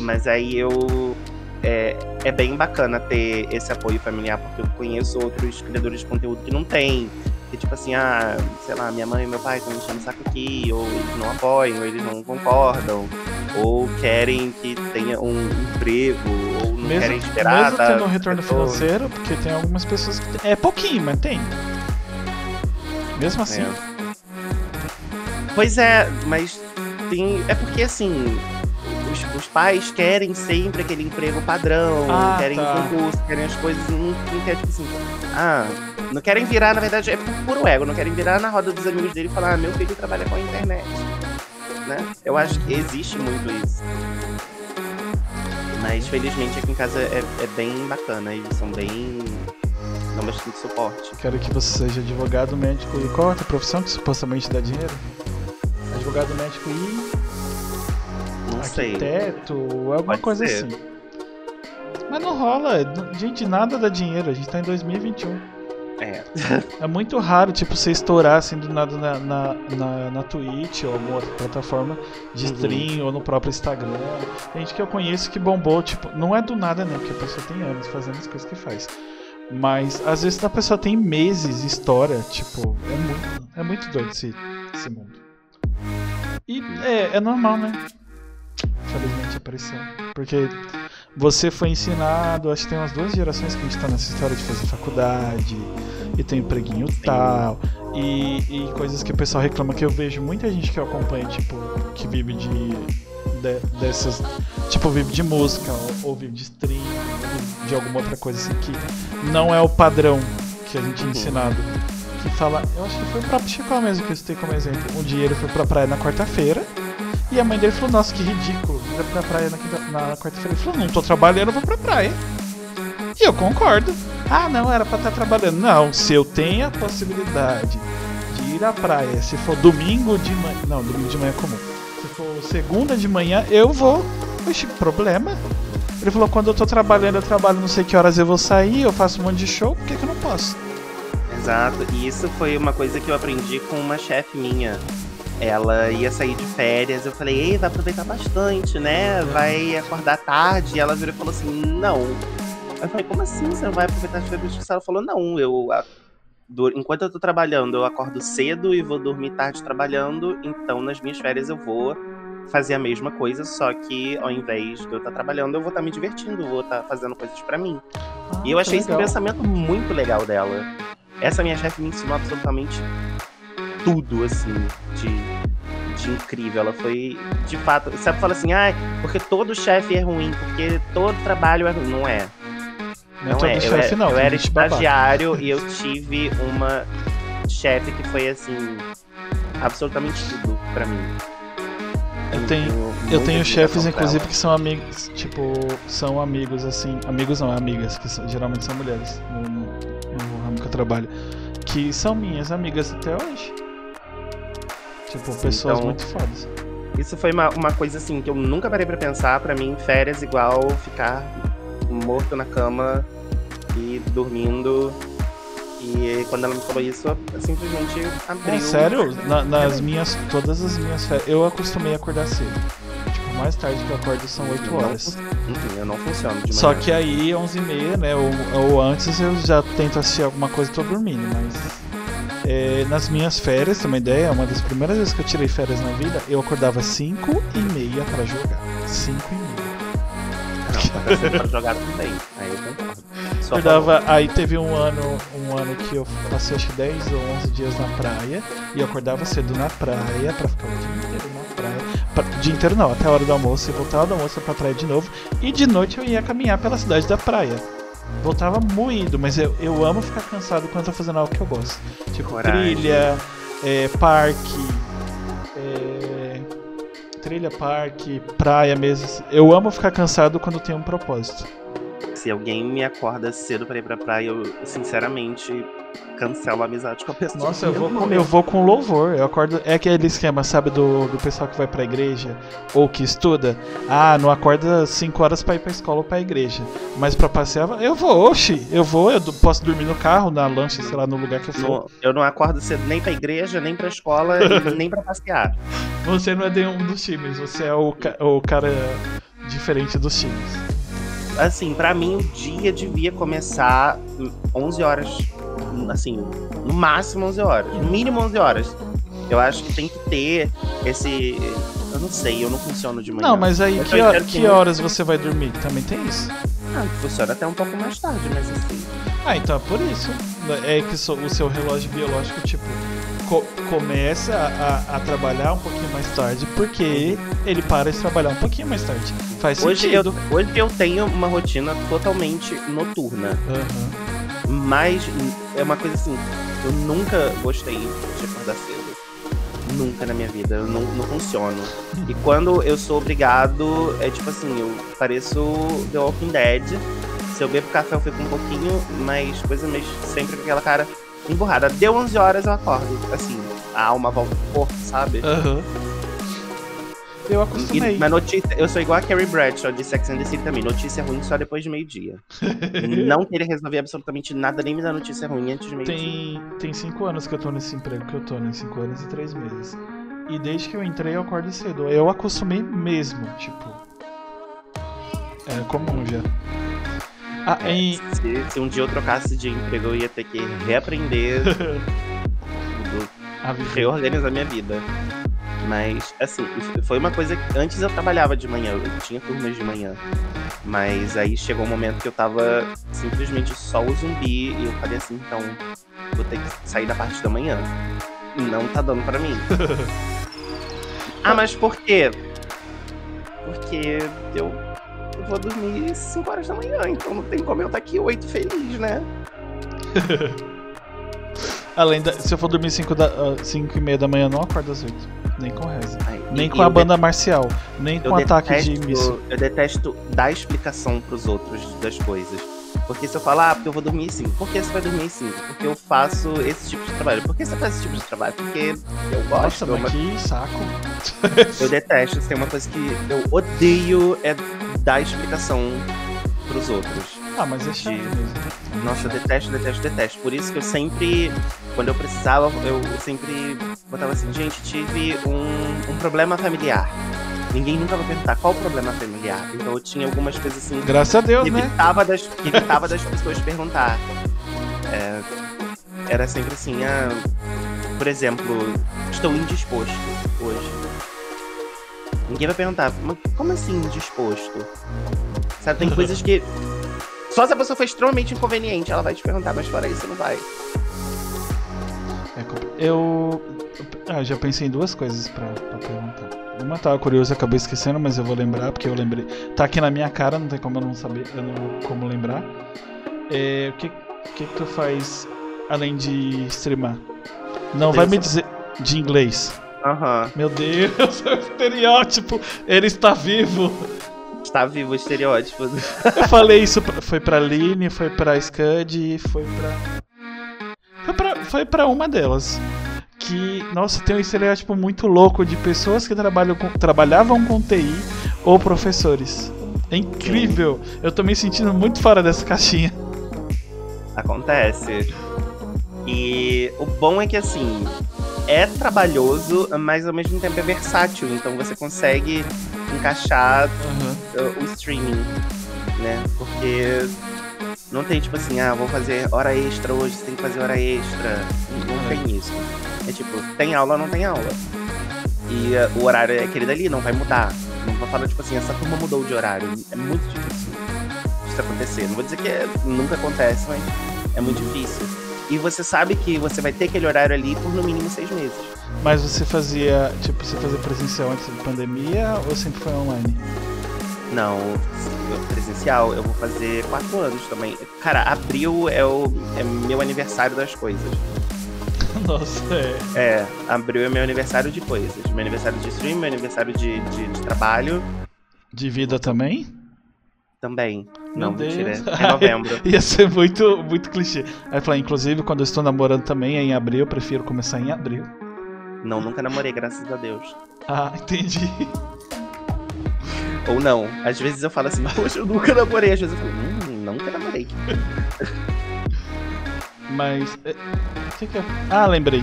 mas aí eu. É, é bem bacana ter esse apoio familiar, porque eu conheço outros criadores de conteúdo que não tem. Que tipo assim, ah, sei lá, minha mãe e meu pai estão enchendo o saco aqui, ou eles não apoiam, ou eles não concordam, ou querem que tenha um emprego, ou não Mesmo, querem esperar. mesmo tendo um retorno pessoa. financeiro, porque tem algumas pessoas que. É pouquinho, mas tem. Mesmo assim. É. Pois é, mas tem. É porque assim. Os, os pais querem sempre aquele emprego padrão, Ah, querem tá. concurso, querem as coisas, não, não quer, tipo assim. Ah, não querem virar, na verdade, é puro ego, não querem virar na roda dos amigos dele e falar, ah, meu filho trabalha com a internet. Né? Eu acho que existe muito isso. Mas felizmente aqui em casa é, é bem bacana, eles são bem. dão bastante suporte. Quero que você seja advogado, médico e qual outra profissão que supostamente dá dinheiro? Advogado, médico e Não sei. arquiteto, alguma Pode coisa ser. assim. Mas não rola, gente, nada dá dinheiro, a gente tá em 2021. É. É muito raro, tipo, você estourar assim do nada na, na, na, na Twitch ou alguma outra plataforma de Uhum. stream ou no próprio Instagram. Tem gente que eu conheço que bombou, tipo, não é do nada, né? Porque a pessoa tem anos fazendo as coisas que faz. Mas às vezes a pessoa tem meses de história, tipo, é muito, é muito doido esse, esse mundo. E é, é normal, né? Infelizmente apareceu. Porque você foi ensinado, acho que tem umas duas gerações que a gente tá nessa história de fazer faculdade e tem empreguinho tal. E, e coisas que o pessoal reclama que eu vejo muita gente que eu acompanho, tipo, que vive de, de- dessas. Tipo, vive de música, ou, ou vive de stream, ou de alguma outra coisa assim que não é o padrão que a gente é Uhum. ensinado. Que fala, eu acho que foi o próprio Chico mesmo que eu citei como exemplo. Um dia ele foi pra praia na quarta-feira E a mãe dele falou, nossa, que ridículo. Vai pra praia na, na quarta-feira. Ele falou, não tô trabalhando, vou pra praia. E eu concordo. Ah, não, era pra estar tá trabalhando. Não, se eu tenho a possibilidade de ir à praia, se for domingo de manhã. Não, domingo de manhã é comum. Se for segunda de manhã, eu vou. Oxi, problema? Ele falou, quando eu tô trabalhando, eu trabalho não sei que horas eu vou sair, eu faço um monte de show, por que, que eu não posso? Exato, e isso foi uma coisa que eu aprendi com uma chefe minha. Ela ia sair de férias, eu falei, ei, vai aproveitar bastante, né? Vai acordar tarde. E ela virou e falou assim, não. Eu falei, como assim você não vai aproveitar as férias? Ela falou, não, eu enquanto eu tô trabalhando, eu acordo cedo e vou dormir tarde trabalhando, então nas minhas férias eu vou fazer a mesma coisa, só que ao invés de eu estar trabalhando, eu vou estar me divertindo, vou estar fazendo coisas para mim. Ah, e eu achei esse pensamento muito legal dela. Essa minha chefe me ensinou absolutamente tudo, assim, de, de incrível. Ela foi, de fato, sabe, fala assim, ah, porque todo chefe é ruim, porque todo trabalho é ruim. Não é. Não, não é. Eu, chefe, não, eu era estagiário e eu tive uma chefe que foi, assim, absolutamente tudo para mim. Eu tenho, eu tenho chefes, inclusive, que são amigos, tipo, são amigos, assim, amigos não, amigas, que são, geralmente são mulheres no, no, no ramo que eu trabalho, que são minhas amigas até hoje. Tipo, pessoas então, muito fodas. Isso foi uma, uma coisa, assim, que eu nunca parei pra pensar, pra mim, férias igual ficar morto na cama e dormindo e quando ela me falou isso, eu simplesmente abriu. É sério? Na, nas minhas. Todas as minhas férias. Eu acostumei a acordar cedo. Tipo, mais tarde que eu acordo são 8 horas. Não, eu não funciono de manhã. Só que aí, 11h30, né? Ou, ou antes eu já tento assistir alguma coisa e tô dormindo, mas. É, nas minhas férias, tem uma ideia, uma das primeiras vezes que eu tirei férias na vida, eu acordava 5 e meia pra jogar. 5 e meia. Não, pra jogar também. Aí eu concordo. Só dava, aí teve um ano, um ano que eu passei acho que 10 ou 11 dias na praia e eu acordava cedo na praia pra ficar o dia inteiro na praia. Pra, dia inteiro não, até a hora do almoço, e voltava do almoço pra praia de novo e de noite eu ia caminhar pela cidade da praia. Voltava moído, mas eu, eu amo ficar cansado quando eu tô fazendo algo que eu gosto. Tipo Coragem. trilha, é, parque, é, trilha, parque, praia mesmo. Eu amo ficar cansado quando tem um propósito se alguém me acorda cedo pra ir pra praia, eu sinceramente cancelo a amizade com a pessoa. Nossa, eu vou, com, eu vou com louvor. Eu acordo. É aquele esquema, sabe, do, do pessoal que vai pra igreja ou que estuda. Ah, não acorda 5 horas pra ir pra escola ou pra igreja. Mas pra passear, eu vou, oxi, eu vou, eu posso dormir no carro, na lanche, sei lá, no lugar que eu for. Eu não acordo cedo nem pra igreja, nem pra escola, nem pra passear. Você não é de um dos times, você é o, o cara diferente dos times assim, para mim o dia devia começar 11 horas, assim, no máximo 11 horas, no mínimo 11 horas. Eu acho que tem que ter esse. Eu não sei, eu não funciono de manhã. Não, mas aí que, hora, que horas você vai dormir? Também tem isso? Ah, funciona até um pouco mais tarde, mas assim. Ah, então é por isso. É que o seu relógio biológico, tipo, co começa a, a, trabalhar um pouquinho mais tarde, porque ele para de trabalhar um pouquinho mais tarde. Faz hoje sentido. Eu, hoje eu tenho uma rotina totalmente noturna. Uhum. Mas é uma coisa assim, eu nunca gostei de acordar cedo. Nunca na minha vida, eu não, não funciono. E quando eu sou obrigado, é tipo assim, eu pareço The Walking Dead. Se eu bebo café, eu fico um pouquinho mais coisa, mas sempre com aquela cara emburrada. Deu 11 horas, eu acordo. Assim, a alma volta pro corpo, sabe? Aham. Uhum. Eu acostumei. E, mas notícia, eu sou igual a Carrie Bradshaw de Sex and the City também. Notícia ruim só depois de meio-dia. não querer resolver absolutamente nada, nem me dar notícia ruim antes de meio-dia. Tem, tem cinco anos que eu tô nesse emprego que eu tô, né? Cinco anos e três meses. E desde que eu entrei, eu acordo cedo. Eu acostumei mesmo, tipo. É comum já. Ah, é, em... se, se, um dia eu trocasse de emprego, eu ia ter que reaprender. reorganizar minha vida. Mas, assim, foi uma coisa que antes eu trabalhava de manhã, eu tinha turmas de manhã. Mas aí chegou um momento que eu tava simplesmente só o zumbi e eu falei assim, então vou ter que sair da parte da manhã. Não tá dando para mim. ah, mas por quê? Porque eu eu vou dormir 5 horas da manhã, então não tem como eu estar aqui 8 feliz, né? Além da. Se eu for dormir 5 da, uh, cinco e meia da manhã, não acordo às 8. Nem com reza. Ai, Nem e- com e a banda marcial. Nem com ataque de detesto- míssil. Eu detesto dar explicação pros outros das coisas. Porque se eu falar, ah, porque eu vou dormir 5. Por que você vai dormir 5? Porque eu faço esse tipo de trabalho. Por que você faz esse tipo de trabalho? Porque eu Nossa, gosto. mas mas que saco. Eu detesto. Tem uma coisa que eu odeio é dar explicação pros outros. Ah, mas é chato mesmo. Nossa, eu detesto, detesto, detesto. Por isso que eu sempre, quando eu precisava, eu sempre botava assim, gente, tive um, um problema familiar. Ninguém nunca vai perguntar qual o problema familiar. Então eu tinha algumas coisas assim Graças a Deus, que né? evitava das, que evitava das pessoas perguntar. É, era sempre assim, ah, por exemplo, estou indisposto hoje. Ninguém vai perguntar, mas como assim indisposto? Sabe, tem coisas que. Só se a pessoa for extremamente inconveniente, ela vai te perguntar, mas fora isso não vai. É Eu. Ah, já pensei em duas coisas pra, pra perguntar. Uma tava curiosa, acabei esquecendo, mas eu vou lembrar, porque eu lembrei. Tá aqui na minha cara, não tem como eu não saber, eu não como lembrar. É, o que, que que tu faz além de streamar? Não vai me dizer de inglês. Aham. Meu Deus, é o estereótipo. Ele está vivo. Está vivo o estereótipo. Eu falei isso, foi pra Line, foi pra Scud e foi pra. Foi pra, foi pra uma delas. Que, nossa, tem um estereótipo muito louco de pessoas que trabalham com, trabalhavam com TI ou professores. É incrível. Eu tô me sentindo muito fora dessa caixinha. Acontece. E o bom é que assim, é trabalhoso, mas ao mesmo tempo é versátil. Então você consegue encaixar uh, o streaming, né? Porque não tem tipo assim, ah, vou fazer hora extra hoje, você tem que fazer hora extra. Não É. tem isso. É tipo, tem aula, não tem aula. E uh, o horário é aquele dali, não vai mudar. Não vai falar, tipo assim, essa turma mudou de horário. É muito difícil isso acontecer. Não vou dizer que é- nunca acontece, mas é muito difícil. E você sabe que você vai ter aquele horário ali por no mínimo seis meses. Mas você fazia, tipo, você fazia presencial antes da pandemia ou sempre foi online? Não, presencial, eu vou fazer quatro anos também. Cara, abril é, o, é meu aniversário das coisas. Nossa, é. É, abril é meu aniversário de coisas. Meu aniversário de stream, meu aniversário de, de, de trabalho De vida também? também. Meu não, Deus. mentira. É novembro. Ia ser muito, muito clichê. Aí falar, inclusive, quando eu estou namorando também é em abril, eu prefiro começar em abril. não, nunca namorei, graças a Deus. Ah, entendi. Ou não. Às vezes eu falo assim, poxa, eu nunca namorei. Às vezes eu falo, hum, nunca namorei. Mas. é, o que que eu... Ah, lembrei.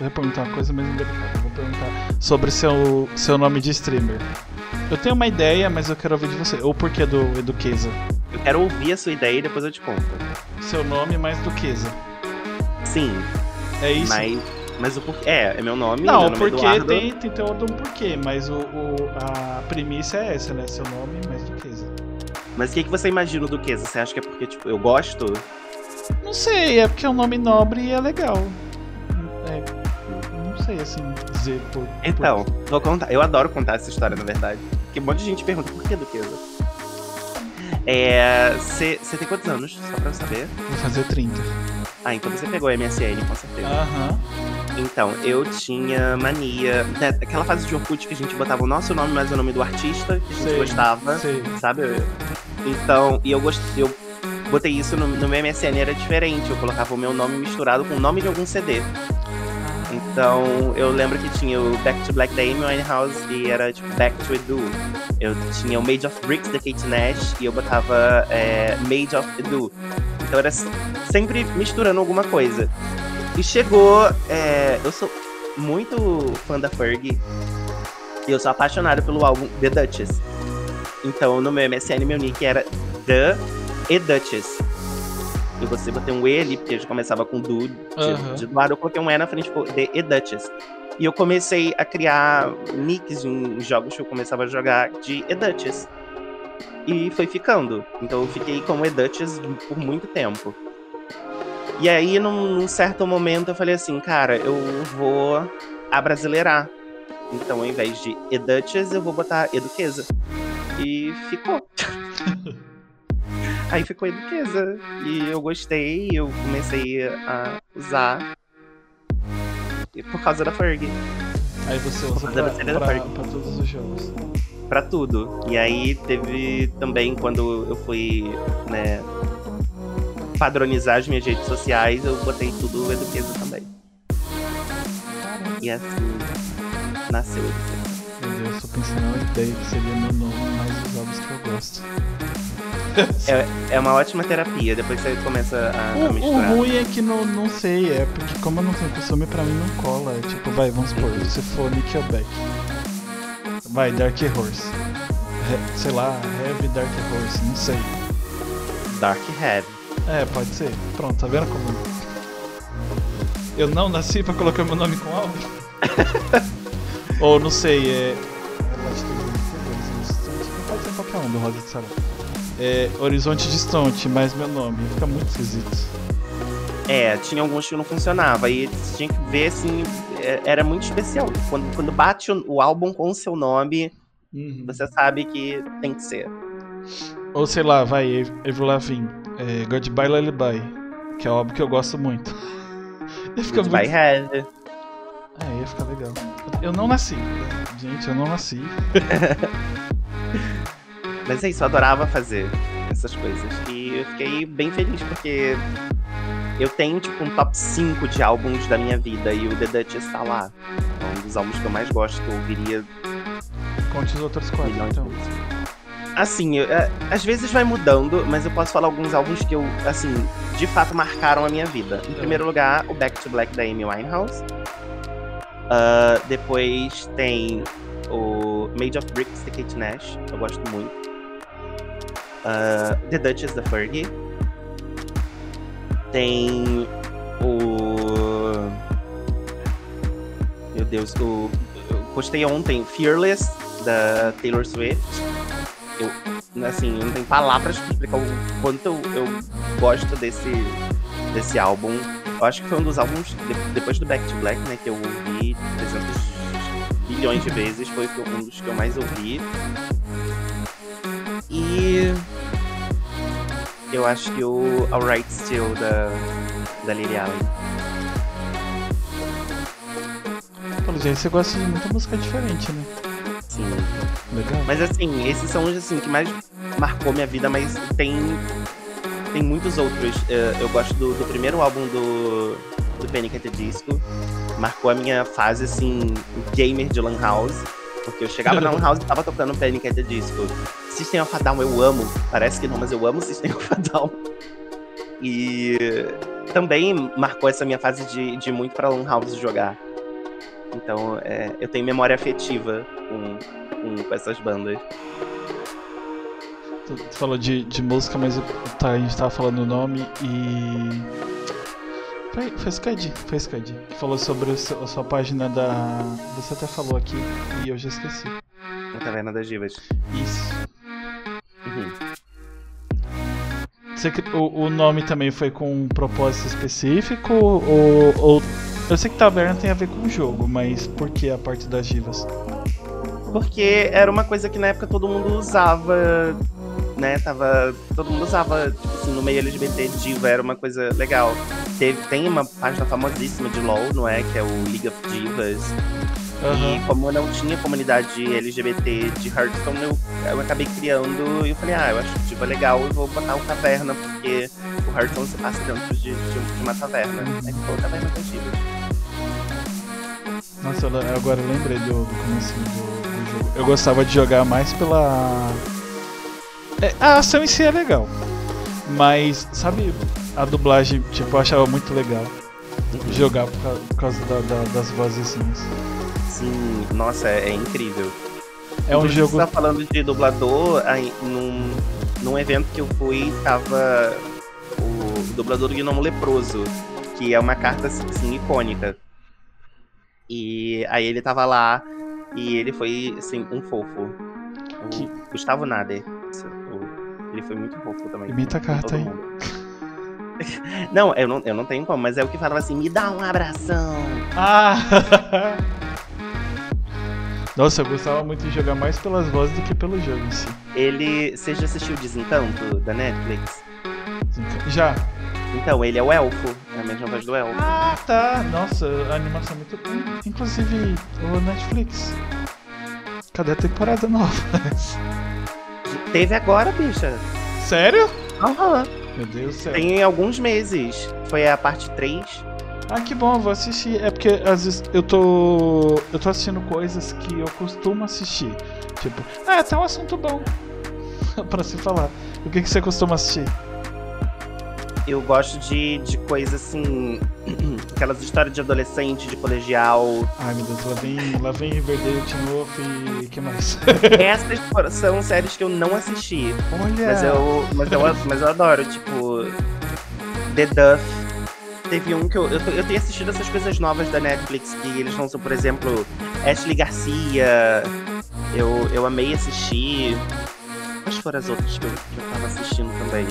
Eu ia perguntar uma coisa, mas não Vou perguntar sobre seu, seu nome de streamer. Eu tenho uma ideia, mas eu quero ouvir de você. O porquê do Eduqueza. Eu quero ouvir a sua ideia e depois eu te conto. Seu nome mais Duquesa. Sim, É isso? mas, mas o porquê. É, é meu nome. Não, meu o nome porquê é tem, tem todo um porquê, mas o, o- a premissa é essa, né? Seu nome mais Duquesa. Mas o que, que você imagina do Duquesa? Você acha que é porque, tipo, eu gosto? Não sei, é porque é um nome nobre e é legal. É, não sei assim dizer por. por- Então, vou contar. Eu adoro contar essa história, na verdade. Porque um monte de gente pergunta por que Duquesa? É. Você tem quantos anos? Só pra eu saber. Vou fazer 30. Ah, então você pegou a MSN, com certeza. Aham. Então, eu tinha mania. né, Aquela fase de Orkut que a gente botava o nosso nome mais o nome do artista que a gente Sei, gostava. sei. Sabe? Então, e eu gostei. Eu botei isso no, no meu MSN, era diferente. Eu colocava o meu nome misturado com o nome de algum CD. Então, eu lembro que tinha o Back to Black da Amy Winehouse e era tipo Back to Edu. Eu tinha o Made of Bricks da Kate Nash e eu botava é, Made of Edu. Então era sempre misturando alguma coisa. E chegou. é, eu sou muito fã da Fergie. E eu sou apaixonado pelo álbum The Duchess. Então no meu MSN meu nick era The e Duchess. E você botei um E ali, porque já começava com Du de, Aham. de lado, eu coloquei um E na frente, ficou The e Duchess. E eu comecei a criar nicks em jogos que eu começava a jogar de e Duchess. E foi ficando. Então eu fiquei como e Duchess por muito tempo. E aí, num, num certo momento, eu falei assim, cara, eu vou abrasileirar. Então, ao invés de e Duchess, eu vou botar Eduquesa. E ficou. Aí ficou Eduquesa. E eu gostei, eu comecei a usar. E por causa da Fergie. Aí você usa fazer a pra, da pra, Fergie. pra todos os jogos. Pra tudo. E aí teve também quando eu fui, né, padronizar as minhas redes sociais, eu botei tudo Eduqueza também. E assim nasceu Eduqueza. Meu Deus, tô pensando na ideia que seria meu nome, mais os jogos que eu gosto. É, é uma ótima terapia, depois você começa a, a O, o misturar. ruim é que não, não sei, é porque como eu não tenho costume, pra mim não cola. É tipo, vai, vamos supor, se for Nickelback. Vai, Dark Horse. He- sei lá, Heavy Dark Horse, não sei. Dark Head. É, pode ser. Pronto, tá vendo como. Eu não nasci pra colocar meu nome com álbum? Ou não sei, é. Que é. Pode ser qualquer um do Rosa de Sarau. É Horizonte Distante, mas meu nome. Fica muito esquisito. É, tinha alguns que não funcionava. E você tinha que ver, assim, é- era muito especial. Quando, quando bate o, o álbum com o seu nome, você sabe que tem que ser. Ou sei lá, vai, Avril Lavigne. É, Goodbye Lullaby. Que é um álbum que eu gosto muito. Ia ficar Goodbye muito... Head. É, ia ficar legal. Eu não nasci. Gente, eu não nasci. Mas é isso, eu adorava fazer essas coisas. E eu fiquei bem feliz porque eu tenho, tipo, um top 5 de álbuns da minha vida e o The Duchess tá lá. É um dos álbuns que eu mais gosto, que eu ouviria Conte os outros quatro, então. Assim, eu- é, às vezes vai mudando, mas eu posso falar alguns álbuns que eu, assim, de fato marcaram a minha vida. Em primeiro lugar, o Back to Black da Amy Winehouse. Ah, depois tem o Made of Bricks da Kate Nash, eu gosto muito. Ah, The Duchess da Fergie. Tem o. Meu Deus, o. Eu postei ontem Fearless da Taylor Swift. Eu, assim, não tem palavras pra explicar o quanto eu, eu gosto desse, desse álbum. Eu acho que foi um dos álbuns, de- depois do Back to Black, né, que eu ouvi 300 bilhões de vezes, foi um dos que eu mais ouvi. E eu acho que o Alright Still da, da Lily Allen. Pelo jeito, você gosta de muita música diferente, né? Sim. Legal. Mas assim, esses são os assim, que mais marcou minha vida, mas tem, tem muitos outros. Eu gosto do, do primeiro álbum do, do Panic! at the Disco. Marcou a minha fase, assim, gamer de Lan House. Porque eu chegava na Lan House e tava tocando Panic! at the Disco. System of a Down eu amo. Parece que não, mas eu amo System of a Down. E também marcou essa minha fase de, de muito pra Lan House jogar. Então, é, eu tenho memória afetiva com, com, com essas bandas. Tu, tu falou de, de música, mas tá, a gente tava falando o nome e. Foi, Skyd, foi Skyd, que falou sobre seu- a sua página da. Você até falou aqui e eu já esqueci. Na Taverna das Divas. Isso. Uhum. Você o, o nome também foi com um propósito específico ou, ou. Eu sei que taverna tem a ver com o jogo, mas por que a parte das divas? Porque era uma coisa que na época todo mundo usava, né? Tava. Todo mundo usava, tipo assim, no meio LGBT, diva era uma coisa legal. Teve, tem uma página famosíssima de LOL, não é? Que é o League of Divas. E como eu não tinha comunidade LGBT de Hearthstone, eu, eu acabei criando e eu falei, ah, eu acho diva legal, eu vou botar o taverna, porque o Hearthstone se passa dentro de, de, de uma taverna. Aí ficou a taverna das divas. Nossa, eu agora eu lembrei do, do comecinho do, do jogo. Eu gostava de jogar mais pela. É, a ação em si é legal. Mas, sabe, a dublagem, tipo, eu achava muito legal. Jogar por causa, por causa da- da- das vozezinhas. Sim, nossa, é, é incrível. É um Inclusive, jogo. Você tá falando de dublador, aí, num, num evento que eu fui, tava o dublador do Gnomo Leproso, que é uma carta assim, icônica. E aí ele tava lá e ele foi assim, um fofo. O Que- Gustavo Nader. Ele foi muito fofo também. Imita a carta aí. Não, eu não, eu não tenho como, mas é o que falava assim, me dá um abração. Ah! Nossa, eu gostava muito de jogar mais pelas vozes do que pelo jogo em si. Ele. Você já assistiu Desencanto da Netflix? Já. Então, ele é o elfo. É a mesma voz do elfo. Ah, tá. Nossa, a animação é muito. Inclusive, o Netflix. Cadê a temporada nova? Teve agora, bicha. Sério? Aham. Meu Deus do céu. Tem alguns meses. Foi a parte 3. Ah, que bom, vou assistir. É porque às vezes eu tô. Eu tô assistindo coisas que eu costumo assistir. Tipo, ah, é até um assunto bom pra se falar. O que, que você costuma assistir? Eu gosto de, de coisa assim. aquelas histórias de adolescente, de colegial. Ai meu Deus, lá vem, lá vem Riverdale, Teen Wolf e que mais? Essas são séries que eu não assisti. Olha! Mas eu, mas eu, mas eu adoro, tipo. The Duff. Teve um que eu, eu, eu tenho assistido essas coisas novas da Netflix, que eles lançam, por exemplo, Ashley Garcia. Eu, eu amei assistir. Quais foram as outras que eu, que eu tava assistindo também?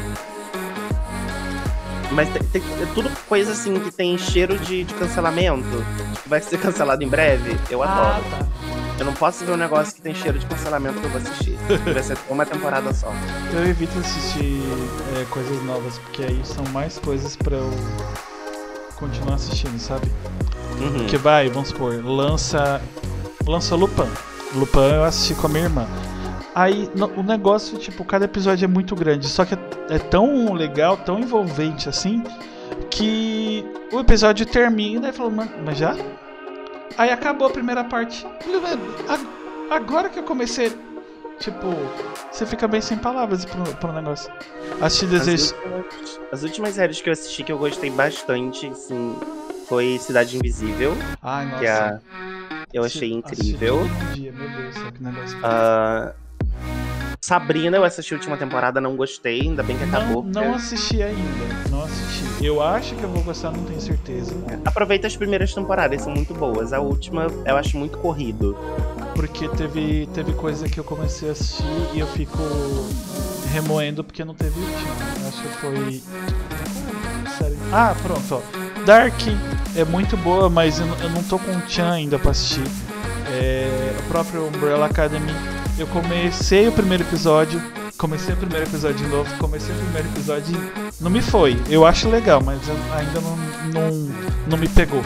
Mas tem, tem- é tudo coisa assim que tem cheiro de, de cancelamento. Que vai ser cancelado em breve. Eu Ah, adoro. tá. Eu não posso ver um negócio que tem cheiro de cancelamento que eu vou assistir. Vai ser uma temporada só. Eu evito assistir é, coisas novas, porque aí são mais coisas pra eu continuar assistindo, sabe? Uhum. Que vai, vamos supor, lança. Lança Lupin. Lupin eu assisti com a minha irmã. Aí no- o negócio, tipo, cada episódio é muito grande, só que é, é tão legal, tão envolvente assim, que o episódio termina e fala, "Mas- mas já? Aí acabou a primeira parte. Eu falei, "Mano, a- Agora que eu comecei. Tipo, você fica bem sem palavras pro, pro negócio. Assisti As Desejo. últimas, as últimas séries que eu assisti que eu gostei bastante, assim, foi Cidade Invisível, Ai, nossa. que é a- eu achei incrível. dia, meu Deus, que negócio. Ah, Sabrina, eu assisti a última temporada, não gostei, ainda bem que acabou. Não, assisti ainda, não assisti. Eu acho que eu vou gostar, não tenho certeza. Aproveita as primeiras temporadas, são muito boas. A última eu acho muito corrido. Porque teve, teve coisa que eu comecei a assistir e eu fico remoendo porque não teve último. Eu Acho que foi. Sério. Ah, pronto, ó. Dark é muito boa, mas eu, não- tô com o Chan ainda pra assistir. É, o próprio Umbrella Academy. Eu comecei o primeiro episódio, comecei o primeiro episódio de novo, comecei o primeiro episódio e não me foi. Eu acho legal, mas ainda não, não, não me pegou.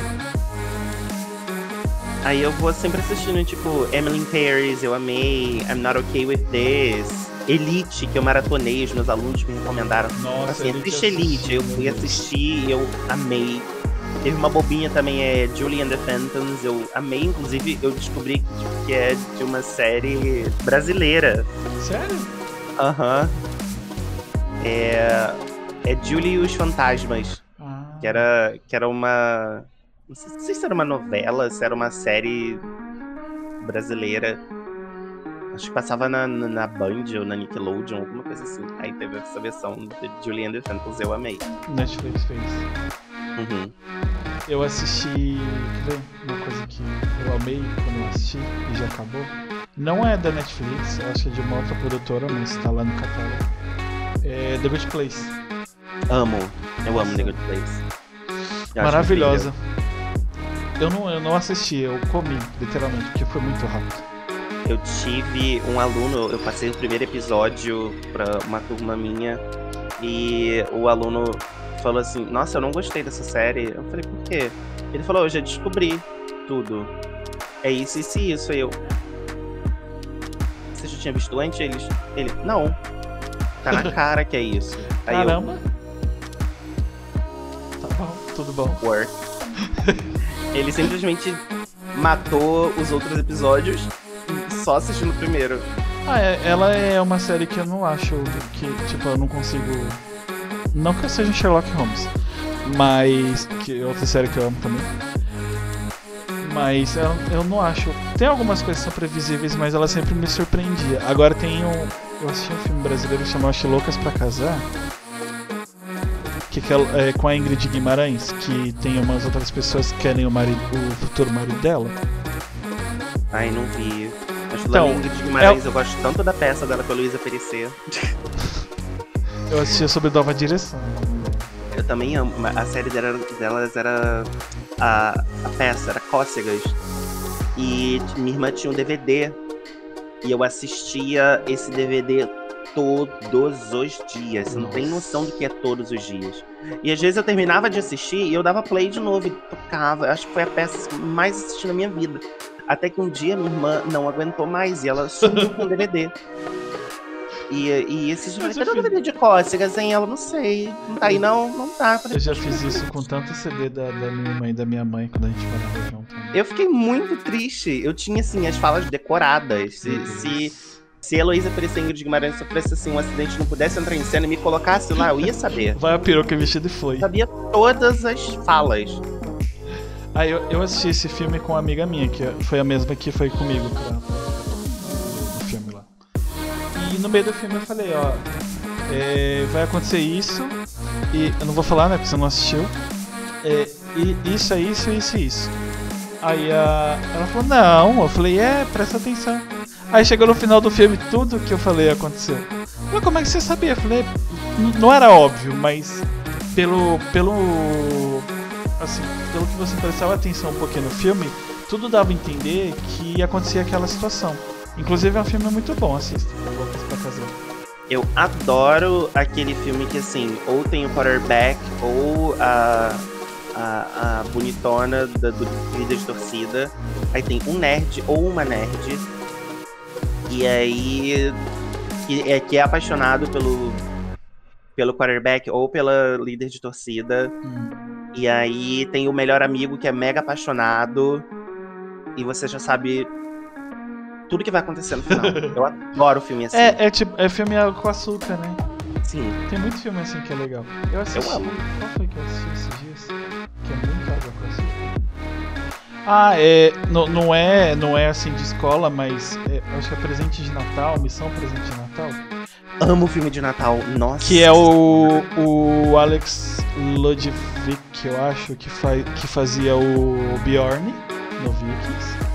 Aí eu vou sempre assistindo, tipo, Emily in Paris, eu amei, I'm Not Okay With This, Elite, que eu maratonei, os meus alunos me recomendaram. Nossa, Assim, Elite assiste eu Elite, eu fui assistir e eu amei. Teve uma bobinha também, é Julie and the Phantoms, eu amei, inclusive eu descobri que, que é de uma série brasileira. Sério? Aham. É, é Julie e os Fantasmas, Ah. que era, que era uma... Não sei, não sei se era uma novela, se era uma série brasileira. Acho que passava na, na, na Band ou na Nickelodeon, alguma coisa assim. Aí teve essa versão de Julie and the Phantoms, eu amei. Netflix fez. Uhum. Eu assisti. Quer ver? Uma coisa que eu amei quando eu assisti e já acabou. Não é da Netflix, eu acho que é de uma outra produtora, mas tá lá no catálogo. É The Good Place. Amo. Eu Nossa. amo The Good Place. Eu Maravilhosa. Eu não, eu não assisti, eu comi, literalmente, porque foi muito rápido. Eu tive um aluno, eu passei o primeiro episódio pra uma turma minha e o aluno falou assim: Nossa, eu não gostei dessa série. Eu falei: Por quê? Ele falou: Eu já descobri tudo. É isso, isso e isso. Aí eu. Você já tinha visto antes? Eles, ele: Não. Tá na cara que é isso. Aí eu, Caramba! Tá bom, tudo bom. work. Ele simplesmente matou os outros episódios só assistindo o primeiro. Ah, é- ela é uma série que eu não acho que, tipo, eu não consigo. Não que eu seja um Sherlock Holmes, mas. que é outra série que eu amo também. Mas eu, eu não acho. Tem algumas coisas que são previsíveis, mas ela sempre me surpreendia. Agora tem um. Eu assisti um filme brasileiro chamado Acho Loucas pra Casar. Que é, é com a Ingrid Guimarães, que tem umas outras pessoas que querem o, marido, o futuro marido dela. Ai, não vi. Mas Então, Ingrid Guimarães, eu gosto tanto da peça dela com a Luísa Perecer. Eu assisti sobre Nova Direção. Eu também amo. A série dela- delas era. A, a peça era Cócegas. E minha irmã tinha um DVD. E eu assistia esse DVD todos os dias. Você não tem noção do que é todos os dias. E às vezes eu terminava de assistir e eu dava play de novo e tocava. Acho que foi a peça mais assistida na minha vida. Até que um dia minha irmã não aguentou mais e ela sumiu com o DVD. E, e esses cadê eu o fiz- DVD de cócegas, hein? Ela não sei. Não tá aí não? Não tá. Falei, Eu já fiz isso com tanto CD da, da minha mãe e da minha mãe quando a gente morava junto. Eu fiquei muito triste. Eu tinha, assim, as falas decoradas. Se, se, se Heloísa Perecengue de Guimarães sofresse, assim, um acidente e não pudesse entrar em cena e me colocasse lá, eu ia saber. Vai a peruca vestida e foi. sabia todas as falas. Aí eu, eu assisti esse filme com uma amiga minha, que foi a mesma que foi comigo pra, no meio do filme eu falei, ó, é, vai acontecer isso, e eu não vou falar, né, porque você não assistiu. É, e isso é isso, isso isso. Aí a, ela falou, não, eu falei, é, presta atenção. Aí chegou no final do filme, tudo que eu falei aconteceu. Mas como é que você sabia? Eu falei, "N- não era óbvio, mas pelo. pelo. assim, pelo que você prestava atenção um pouquinho no filme, tudo dava a entender que ia acontecer aquela situação. Inclusive é um filme muito bom, assista. Eu adoro aquele filme que, assim, ou tem o quarterback ou a, a, a bonitona da, do líder de torcida. Aí tem um nerd ou uma nerd. E aí. Que é, que é apaixonado pelo, pelo quarterback ou pela líder de torcida. Hum. E aí tem o melhor amigo que é mega apaixonado. E você já sabe tudo que vai acontecer no final. Eu adoro filme assim. É, é tipo, é filme com açúcar, né? Sim. Tem muito filme assim que é legal. Eu assisti. amo. Qual foi que eu assisti esses dias? Que é muito água com açúcar. Ah, é. Não, não é. Não é assim de escola, mas é, eu acho que é presente de Natal, missão presente de Natal. Amo filme de Natal. Nossa. Que é o. o Alex Ludwig, eu acho, que, fa que fazia o Bjorn no Vikings.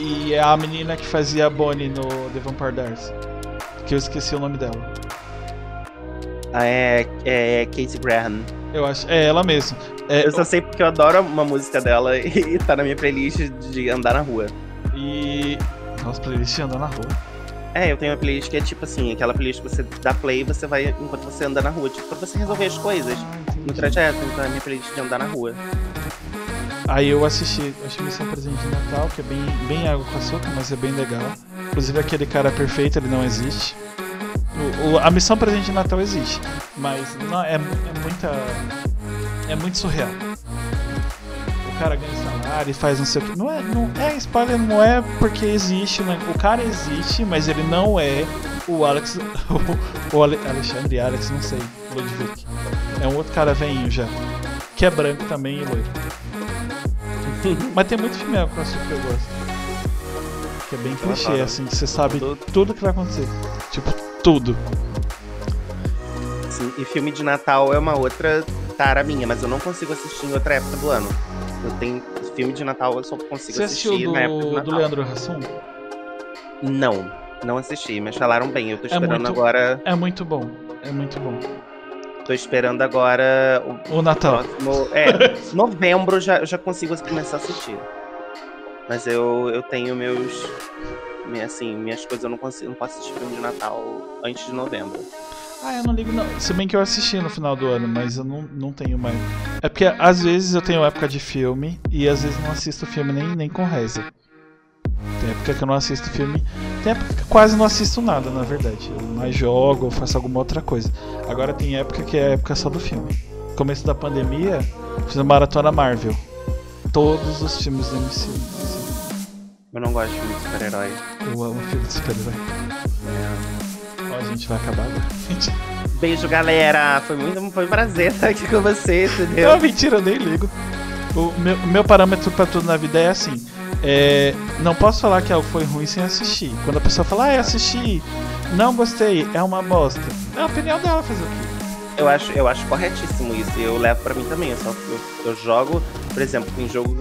E é a menina que fazia a Bonnie no The Vampire Diaries. Que eu esqueci o nome dela. Ah, É, é Casey Graham. Eu acho. É ela mesmo. É, Eu só sei porque eu adoro uma música dela e tá na minha playlist de andar na rua. E. Nossa, playlist anda na rua. É, eu tenho uma playlist que é tipo assim, aquela playlist que você dá play e você vai enquanto você anda na rua, tipo, pra você resolver as coisas Ah, no trajeto, então é minha playlist de andar na rua. Aí eu assisti, acho Missão Presente de Natal, que é bem, bem água com açúcar, mas é bem legal. Inclusive aquele cara perfeito, ele não existe. O, o- a Missão Presente de Natal existe, mas não, é, é muita. É muito surreal. O cara ganha salário e faz não sei o que. Não é, não é spoiler, não é porque existe, né? O cara existe, mas ele não é o Alex. O, o Ale- Alexandre Alex, não sei, Ludwig. É um outro cara veinho já. Que é branco também e loiro. Mas tem muito filme açúcar que eu gosto. Que é bem clichê, assim, que você sabe Tudo. tudo que vai acontecer. Tipo, tudo. Sim, e filme de Natal é uma outra tara minha, mas eu não consigo assistir em outra época do ano. Eu tenho filme de Natal, eu só consigo Você assistir assistiu na época do do, do Natal. Leandro Hassum? Não, não assisti, mas falaram bem. Eu tô esperando muito- agora. É muito bom. É muito bom. Tô esperando agora o O Natal. próximo. É, novembro já, eu já consigo começar a assistir. Mas eu, eu tenho meus. minha- Assim, minhas coisas eu não consigo. Não posso assistir filme de Natal antes de novembro. Ah, eu não ligo não. Se bem que eu assisti no final do ano, mas eu não, não tenho mais. É porque às vezes eu tenho época de filme e às vezes não assisto filme nem, nem com reza. Tem época que eu não assisto filme. Tem época que eu quase não assisto nada, na verdade. Eu mais jogo ou faço alguma outra coisa. Agora tem época que é época só do filme. Começo da pandemia, fiz uma maratona Marvel. Todos os filmes do MCU. Eu não gosto de filme de super-herói. Eu amo filme de super-herói. Ó, a gente vai acabar agora. Beijo, galera. Foi muito foi um prazer estar aqui com vocês, entendeu? Não, mentira, eu nem ligo. O meu, meu parâmetro pra tudo na vida é assim. É, não posso falar que algo foi ruim sem assistir. Quando a pessoa fala, ah, assisti, não gostei, é uma bosta. É a opinião dela fazer o quê? Eu acho, eu acho corretíssimo isso. e Eu levo pra mim também. Eu, só, eu, eu jogo, por exemplo, tem jogo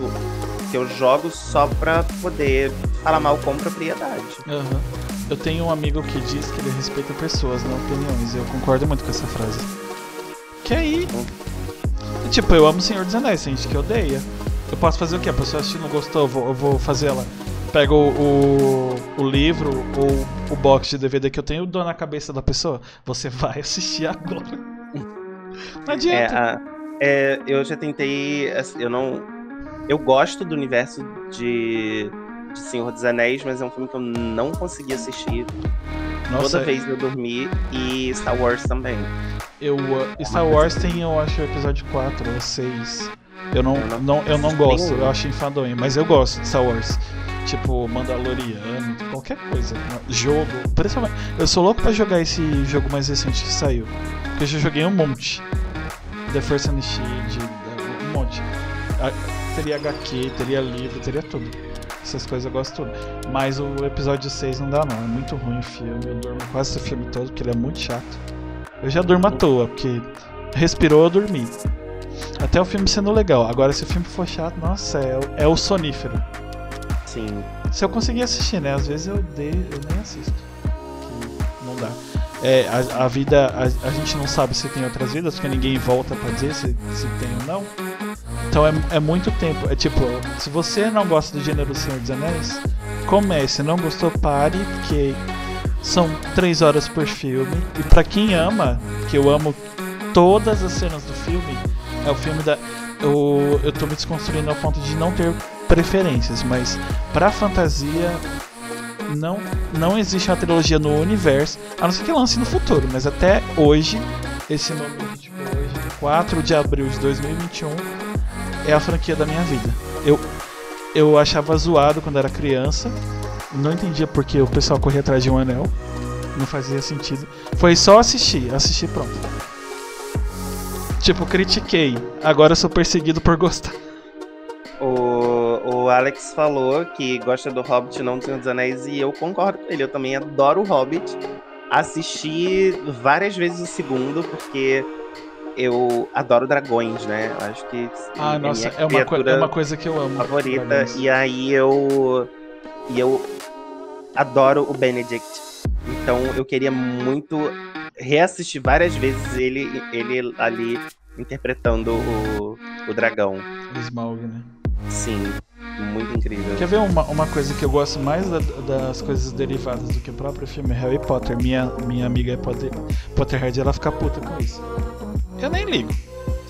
que eu jogo só pra poder falar mal com propriedade. Aham. Eu tenho um amigo que diz que ele respeita pessoas, não opiniões. e Eu concordo muito com essa frase. Que aí. Tipo, eu amo Senhor dos Anéis, tem gente que odeia. Eu posso fazer o quê? A pessoa assistir não gostou, eu vou, eu vou fazer ela pego o, o, o livro ou o box de DVD que eu tenho e dou na cabeça da pessoa. Você vai assistir agora. Não adianta. É, a- é, eu já tentei. Eu não. Eu gosto do universo de, de Senhor dos Anéis, mas é um filme que eu não consegui assistir. Nossa, Toda vez eu dormi. E Star Wars também. eu, uh, Star Wars tem, eu acho, o episódio 4 ou 6. Eu não, Eu não eu não gosto, eu acho enfadonho, mas eu gosto de Star Wars. Tipo, Mandaloriano, qualquer coisa. Jogo, principalmente. Eu sou louco pra jogar esse jogo mais recente que saiu. Porque eu já joguei um monte. The and Shield, um monte. Teria HQ, teria livro, teria tudo. Essas coisas eu gosto tudo. Mas o episódio 6 não dá não, é muito ruim o filme. Eu durmo quase o filme todo, porque ele é muito chato. Eu já durmo à toa, porque respirou, eu dormi. Até o filme sendo legal. Agora, se o filme for chato, nossa, é, o- é o sonífero. Sim. Se eu conseguir assistir, né? Às vezes eu, dei, eu nem assisto. Que não dá. É, a, a vida, a, a gente não sabe se tem outras vidas, porque ninguém volta pra dizer se, se tem ou não. Então é, é muito tempo. É tipo, se você não gosta do gênero Senhor dos Anéis, comece. Não gostou, pare, porque são três horas por filme. E pra quem ama, que eu amo todas as cenas do filme, é o filme da. Eu, eu tô me desconstruindo ao ponto de não ter preferências, mas pra fantasia não, não existe uma trilogia no universo, a não ser que lance no futuro, mas até hoje, esse momento, tipo, hoje, 4 de abril de 2021, é a franquia da minha vida. Eu, eu achava zoado quando era criança, não entendia porque o pessoal corria atrás de um anel, não fazia sentido. Foi só assistir, assistir pronto. Tipo, critiquei, agora eu sou perseguido por gostar. O, o Alex falou que gosta do Hobbit, não do Senhor dos Anéis, e eu concordo com ele. Eu também adoro o Hobbit. Assisti várias vezes o segundo, porque eu adoro dragões, né? Acho que Ah, é nossa, é uma, é uma coisa que eu amo. favorita. dragões. E aí eu. E eu adoro o Benedict. Então eu queria muito reassistir várias vezes ele, ele ali interpretando o, o dragão. O Smaug, né? Sim, muito incrível. Quer ver uma, uma coisa que eu gosto mais da- das coisas derivadas do que o próprio filme Harry Potter? Minha, minha amiga Potter, Potterhead, ela fica puta com isso. Eu nem ligo. Se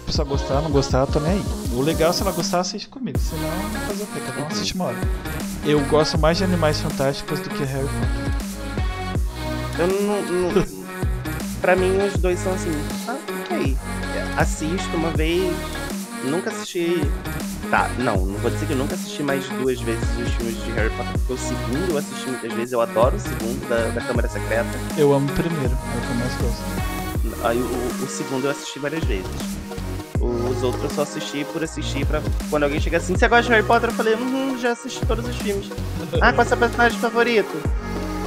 a pessoa gostar, não gostar, eu tô nem aí. O legal é se ela gostar, assiste comigo. Senão, fazer o quê? Cada um assiste uma hora. Eu gosto mais de Animais Fantásticos do que Harry Potter. Eu não, não- pra mim, os dois são assim. Ah, ok. Assisto uma vez. Nunca assisti. Tá, não, não vou dizer que eu nunca assisti mais duas vezes os filmes de Harry Potter, porque o segundo eu assisti muitas vezes, eu adoro o segundo da, da Câmara Secreta. Eu amo o primeiro, é o que eu mais gosto. Aí o, o segundo eu assisti várias vezes. Os outros eu só assisti por assistir pra. Quando alguém chega assim, você gosta de Harry Potter? Eu falei, uhum, já assisti todos os filmes. ah, qual é seu personagem favorito?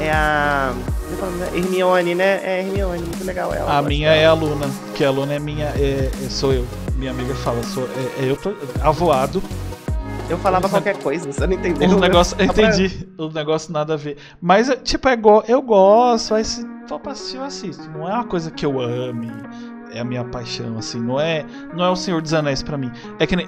É a. né, Hermione, né? É Hermione, muito legal ela. A minha é a Luna, que a Luna é minha, é, é- sou eu. Minha amiga fala, sou, é, é eu tô avoado, Eu falava qualquer coisa, você não entendeu? O né? negócio, eu pra- entendi. O negócio nada a ver. Mas, é, tipo, é go, eu gosto, aí se for pra assistir, eu assisto. Não é uma coisa que eu ame, é a minha paixão, assim. Não é, não é o Senhor dos Anéis pra mim. É que nem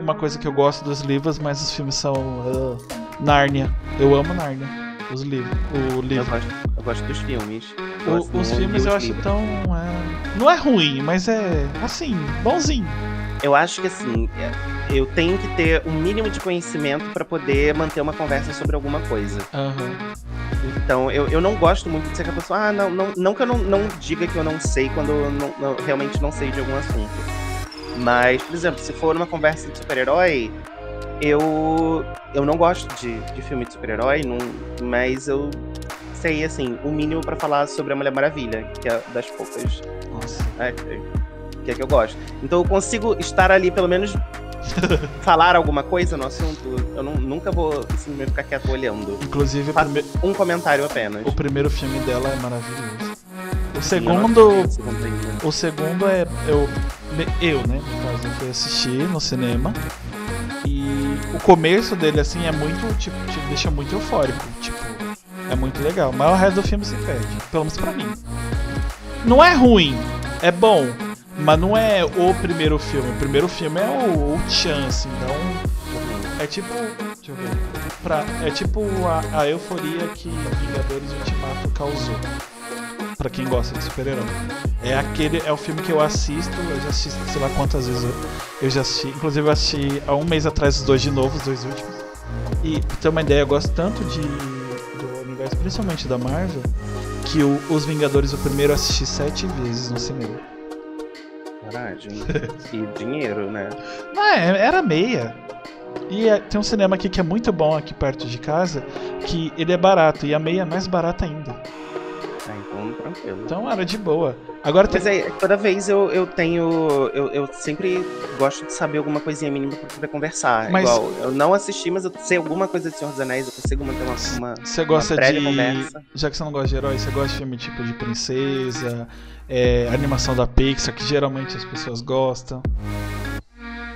uma coisa que eu gosto dos livros, mas os filmes são ah, Nárnia. Eu amo Nárnia. Os livros. O Eu livro. gosto, eu gosto dos filmes. Eu O- gosto os filmes eu acho livros. tão. é, não é ruim, mas é assim, bonzinho. Eu acho que assim, eu tenho que ter um mínimo de conhecimento pra poder manter uma conversa sobre alguma coisa. Aham. Então, eu, eu não gosto muito de ser aquela pessoa, ah, não, não, não que eu não, não diga que eu não sei quando eu não- não- realmente não sei de algum assunto. Mas, por exemplo, se for uma conversa de super-herói, eu, eu não gosto de, de filme de super-herói, mas eu sei, assim, o mínimo pra falar sobre a Mulher Maravilha, que é das poucas Nossa. né, que é que eu gosto. Então eu consigo estar ali, pelo menos, falar alguma coisa no assunto. Eu não- nunca vou simplesmente ficar quieto olhando. Inclusive, prime- um comentário apenas. o primeiro filme dela é maravilhoso. O segundo. O segundo é. Eu, eu, né? No caso, eu fui assistir no cinema. O começo dele, assim, é muito. Tipo, te deixa muito eufórico. Tipo, é muito legal. Mas o resto do filme se perde. Pelo menos pra mim. Não é ruim, é bom. Mas não é o primeiro filme. O primeiro filme é o, o Chan, assim. Então. É tipo. Deixa eu ver. Pra, é tipo a, a euforia que Vingadores Ultimato causou. Pra quem gosta de super-herói. É aquele. É o filme que eu assisto, eu já assisti sei lá quantas vezes eu, eu já assisti. Inclusive eu assisti há um mês atrás os dois de novo, os dois últimos. E pra ter uma ideia, eu gosto tanto de. do universo, principalmente da Marvel, que o, os Vingadores, o primeiro eu assisti sete vezes no cinema. Coragem. e dinheiro, né? Ah, é, era meia. E é, tem um cinema aqui que é muito bom aqui perto de casa, que ele é barato e a meia é mais barata ainda. Ah, então tranquilo. Então era de boa. Agora tem... Mas aí, toda vez eu, eu tenho. Eu, eu sempre gosto de saber alguma coisinha mínima pra poder conversar. Mas- Igual, eu não assisti, mas eu sei alguma coisa de Senhor dos Anéis, eu consigo manter uma. uma Você gosta uma de. Já que você não gosta de herói, você gosta de filme tipo de princesa, é, animação da Pixar, que geralmente as pessoas gostam.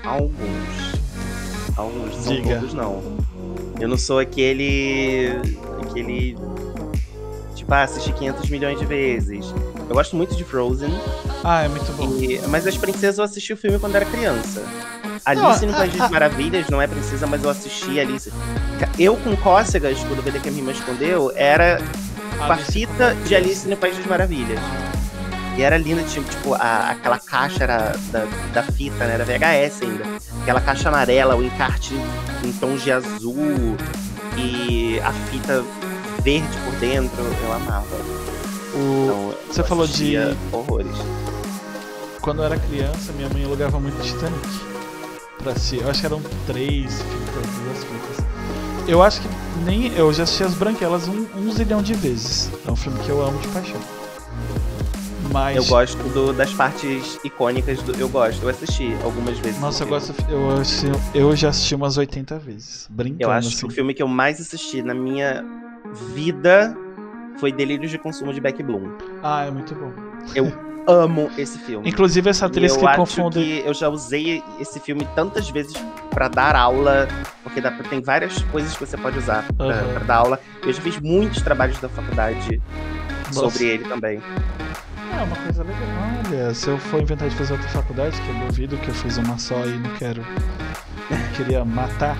Alguns. Alguns, Diga. todos não. Eu não sou aquele. aquele. Tipo, ah, assisti 500 milhões de vezes. Eu gosto muito de Frozen, Ah, é muito bom. e- mas as princesas eu assisti o filme quando era criança. Não, Alice no a- País das Maravilhas não é princesa, mas eu assisti Alice. Eu com cócegas, quando o que a minha irmã escondeu, era com a fita de Alice no País das Maravilhas. E era linda, tipo, tipo a- aquela caixa era da, da fita, né? Era VHS ainda. Aquela caixa amarela, o encarte em tons de azul e a fita verde por dentro, eu amava. O- Então, você falou de- horrores. Quando eu era criança, minha mãe alugava muito Titanic. Pra assistir. Eu acho que eram três fitas, duas fitas. Eu acho que nem. Eu já assisti as branquelas um, um zilhão de vezes. É um filme que eu amo de paixão. Mas. Eu gosto do- das partes icônicas do. Eu gosto, eu assisti algumas vezes. Nossa, eu gosto. Eu, assisti- eu já assisti umas 80 vezes. Brincando. Eu acho assim. que o filme que eu mais assisti na minha vida foi Delírios de Consumo de Beck Bloom. Ah, é muito bom. Amo esse filme. Inclusive essa atriz eu que confunde. que eu já usei esse filme tantas vezes pra dar aula, porque dá pra- tem várias coisas que você pode usar pra, Aham. pra dar aula. Eu já fiz muitos trabalhos da faculdade Nossa. sobre ele também. É uma coisa legal. Olha, se eu for inventar de fazer outra faculdade, que eu duvido que eu fiz uma só e não quero. não queria matar.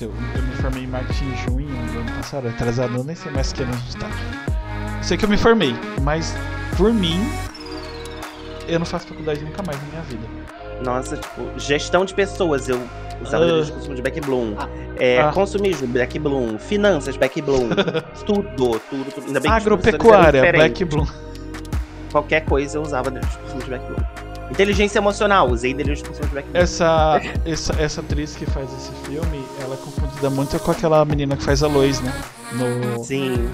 Porque eu, eu me formei em marketing em junho do ano passado, atrasado, eu nem sei mais que ano a gente tá. Sei que eu me formei, mas por mim, eu não faço faculdade nunca mais na minha vida. Nossa, tipo, gestão de pessoas, eu usava Ah. Delírios de Consumo de Beck Bloom. É, Ah. Consumismo, Beck Bloom. Finanças, Beck Bloom. tudo, tudo, tudo. Ainda bem que Agropecuária, Black diferentes. Bloom. Qualquer coisa eu usava de Consumo de Beck Bloom. Inteligência emocional, usei de Consumo de. Essa, essa, essa atriz que faz esse filme, ela é confundida muito com aquela menina que faz a Lois, né? No, Sim.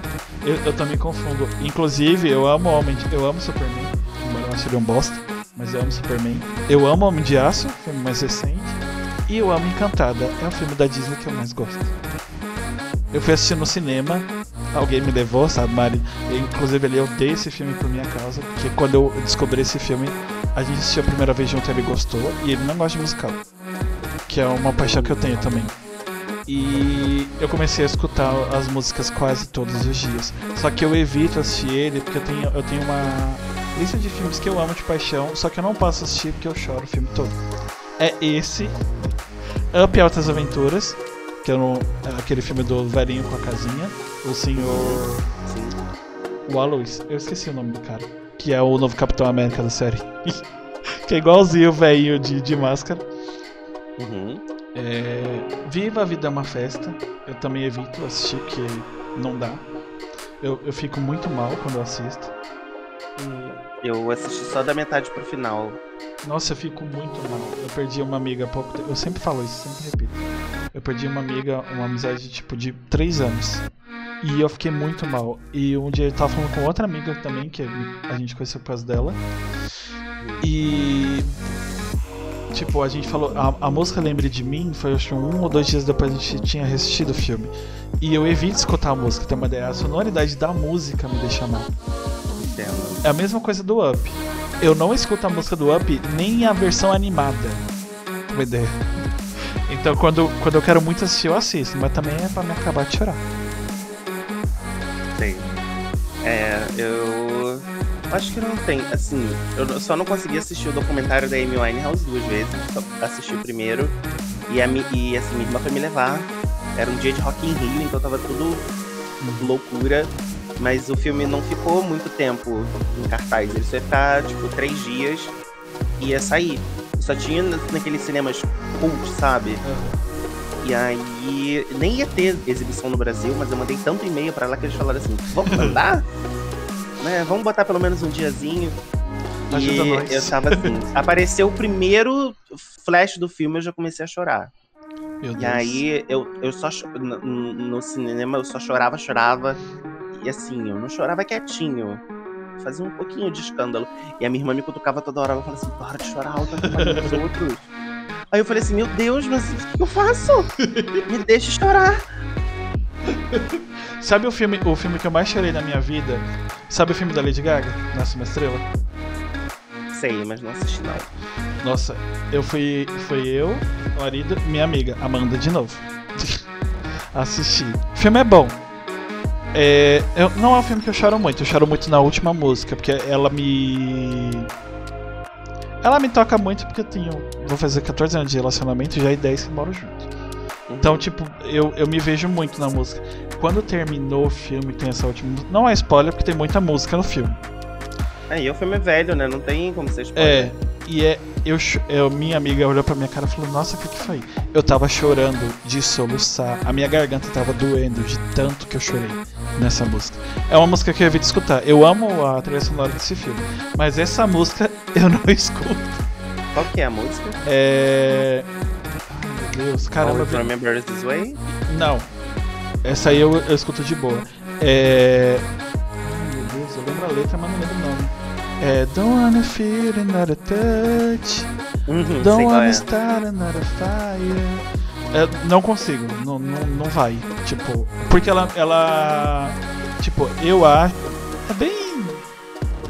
Eu, eu também confundo. Inclusive, eu amo Homem de, Eu amo Superman. Embora eu ache ele um bosta. Mas eu amo Superman. Eu amo Homem de Aço, filme mais recente. E eu amo Encantada. É o filme da Disney que eu mais gosto. Eu fui assistir no cinema. Alguém me levou, sabe, Mari? Eu, inclusive, ele eu dei esse filme por minha causa. Porque quando eu descobri esse filme, a gente assistiu a primeira vez junto, ele gostou. E ele não gosta de musical. Que é uma paixão que eu tenho também. E eu comecei a escutar as músicas quase todos os dias. Só que eu evito assistir ele porque eu tenho, eu tenho uma lista de filmes que eu amo de paixão, só que eu não posso assistir porque eu choro o filme todo. É esse, Up Altas Aventuras, que é, no, é aquele filme do velhinho com a casinha, o senhor. Sim. O Aloys, eu esqueci o nome do cara. Que é o novo Capitão América da série. que é igualzinho o velhinho de, de máscara. Uhum. É, Viva a Vida é uma Festa. Eu também evito assistir porque não dá. Eu, eu fico muito mal quando eu assisto. E, Eu assisti só da metade pro final. nossa, eu fico muito mal. Eu perdi uma amiga há pouco tempo. Eu sempre falo isso, sempre repito. Eu perdi uma amiga, uma amizade tipo de 3 anos. E eu fiquei muito mal. E um dia eu tava falando com outra amiga também, que a gente conheceu por causa dela. E. Tipo, a gente falou. A, a música Lembre de Mim foi acho um ou dois dias depois a gente tinha assistido o filme. E eu evito escutar a música, tem uma ideia. A sonoridade da música me deixa mal. É a mesma coisa do Up. Eu não escuto a música do Up nem a versão animada. Uma ideia. Então quando, quando eu quero muito assistir, eu assisto, mas também é pra me acabar de chorar. Sei. É, eu. Acho que não tem. Assim, eu só não consegui assistir o documentário da Amy Winehouse duas vezes. Só assisti o primeiro. E, a, e assim, minha irmã foi me levar. Era um dia de Rock in Rio, então tava tudo loucura. Mas o filme não ficou muito tempo em cartaz. Ele só ia ficar, tipo, três dias e ia sair. Só tinha naqueles cinemas cult, sabe? Uhum. E aí, nem ia ter exibição no Brasil, mas eu mandei tanto e-mail para lá que eles falaram assim: vamos mandar? né? Vamos botar pelo menos um diazinho. Ajuda e nós. eu tava assim. apareceu o primeiro flash do filme, eu já comecei a chorar. Meu e aí eu, eu só no, no cinema eu só chorava, chorava. E assim, eu não chorava quietinho. Fazia um pouquinho de escândalo. E a minha irmã me cutucava toda hora. Ela falava assim: para de chorar alto os outros. Aí eu falei assim: meu Deus, mas o que eu faço? Me deixe chorar. Sabe o filme, o filme que eu mais chorei na minha vida? Sabe o filme da Lady Gaga? Nasce uma Estrela? Sei, mas não assisti não. Nossa, eu fui. Foi eu, marido, minha amiga, Amanda de novo. Assisti. O filme é bom. É, eu, não é um filme que eu choro muito, eu choro muito na última música, porque ela me. Ela me toca muito porque eu tenho. Vou fazer 14 anos de relacionamento e já é 10 que moro junto. Então, tipo, eu, eu me vejo muito na música. Quando terminou o filme, tem essa última. Não é spoiler, porque tem muita música no filme. É, e o filme é velho, né? Não tem como ser spoiler. É, e é. Eu, eu, minha amiga olhou pra minha cara e falou: Nossa, o que, que foi? Eu tava chorando de soluçar. A minha garganta tava doendo de tanto que eu chorei nessa música. É uma música que eu evito escutar. Eu amo a trilha sonora desse filme, mas essa música eu não escuto. Qual que é a música? É. Deus, caramba. Always Remember This Way? Não. Essa aí eu, eu escuto de boa. É. Ai meu Deus, eu lembro a letra, mas não lembro o nome. É Don't wanna feel another touch. Uhum, Don't wanna é. start another fire. É, não consigo, não, não, não vai. Tipo, porque ela. ela tipo, eu acho. É bem.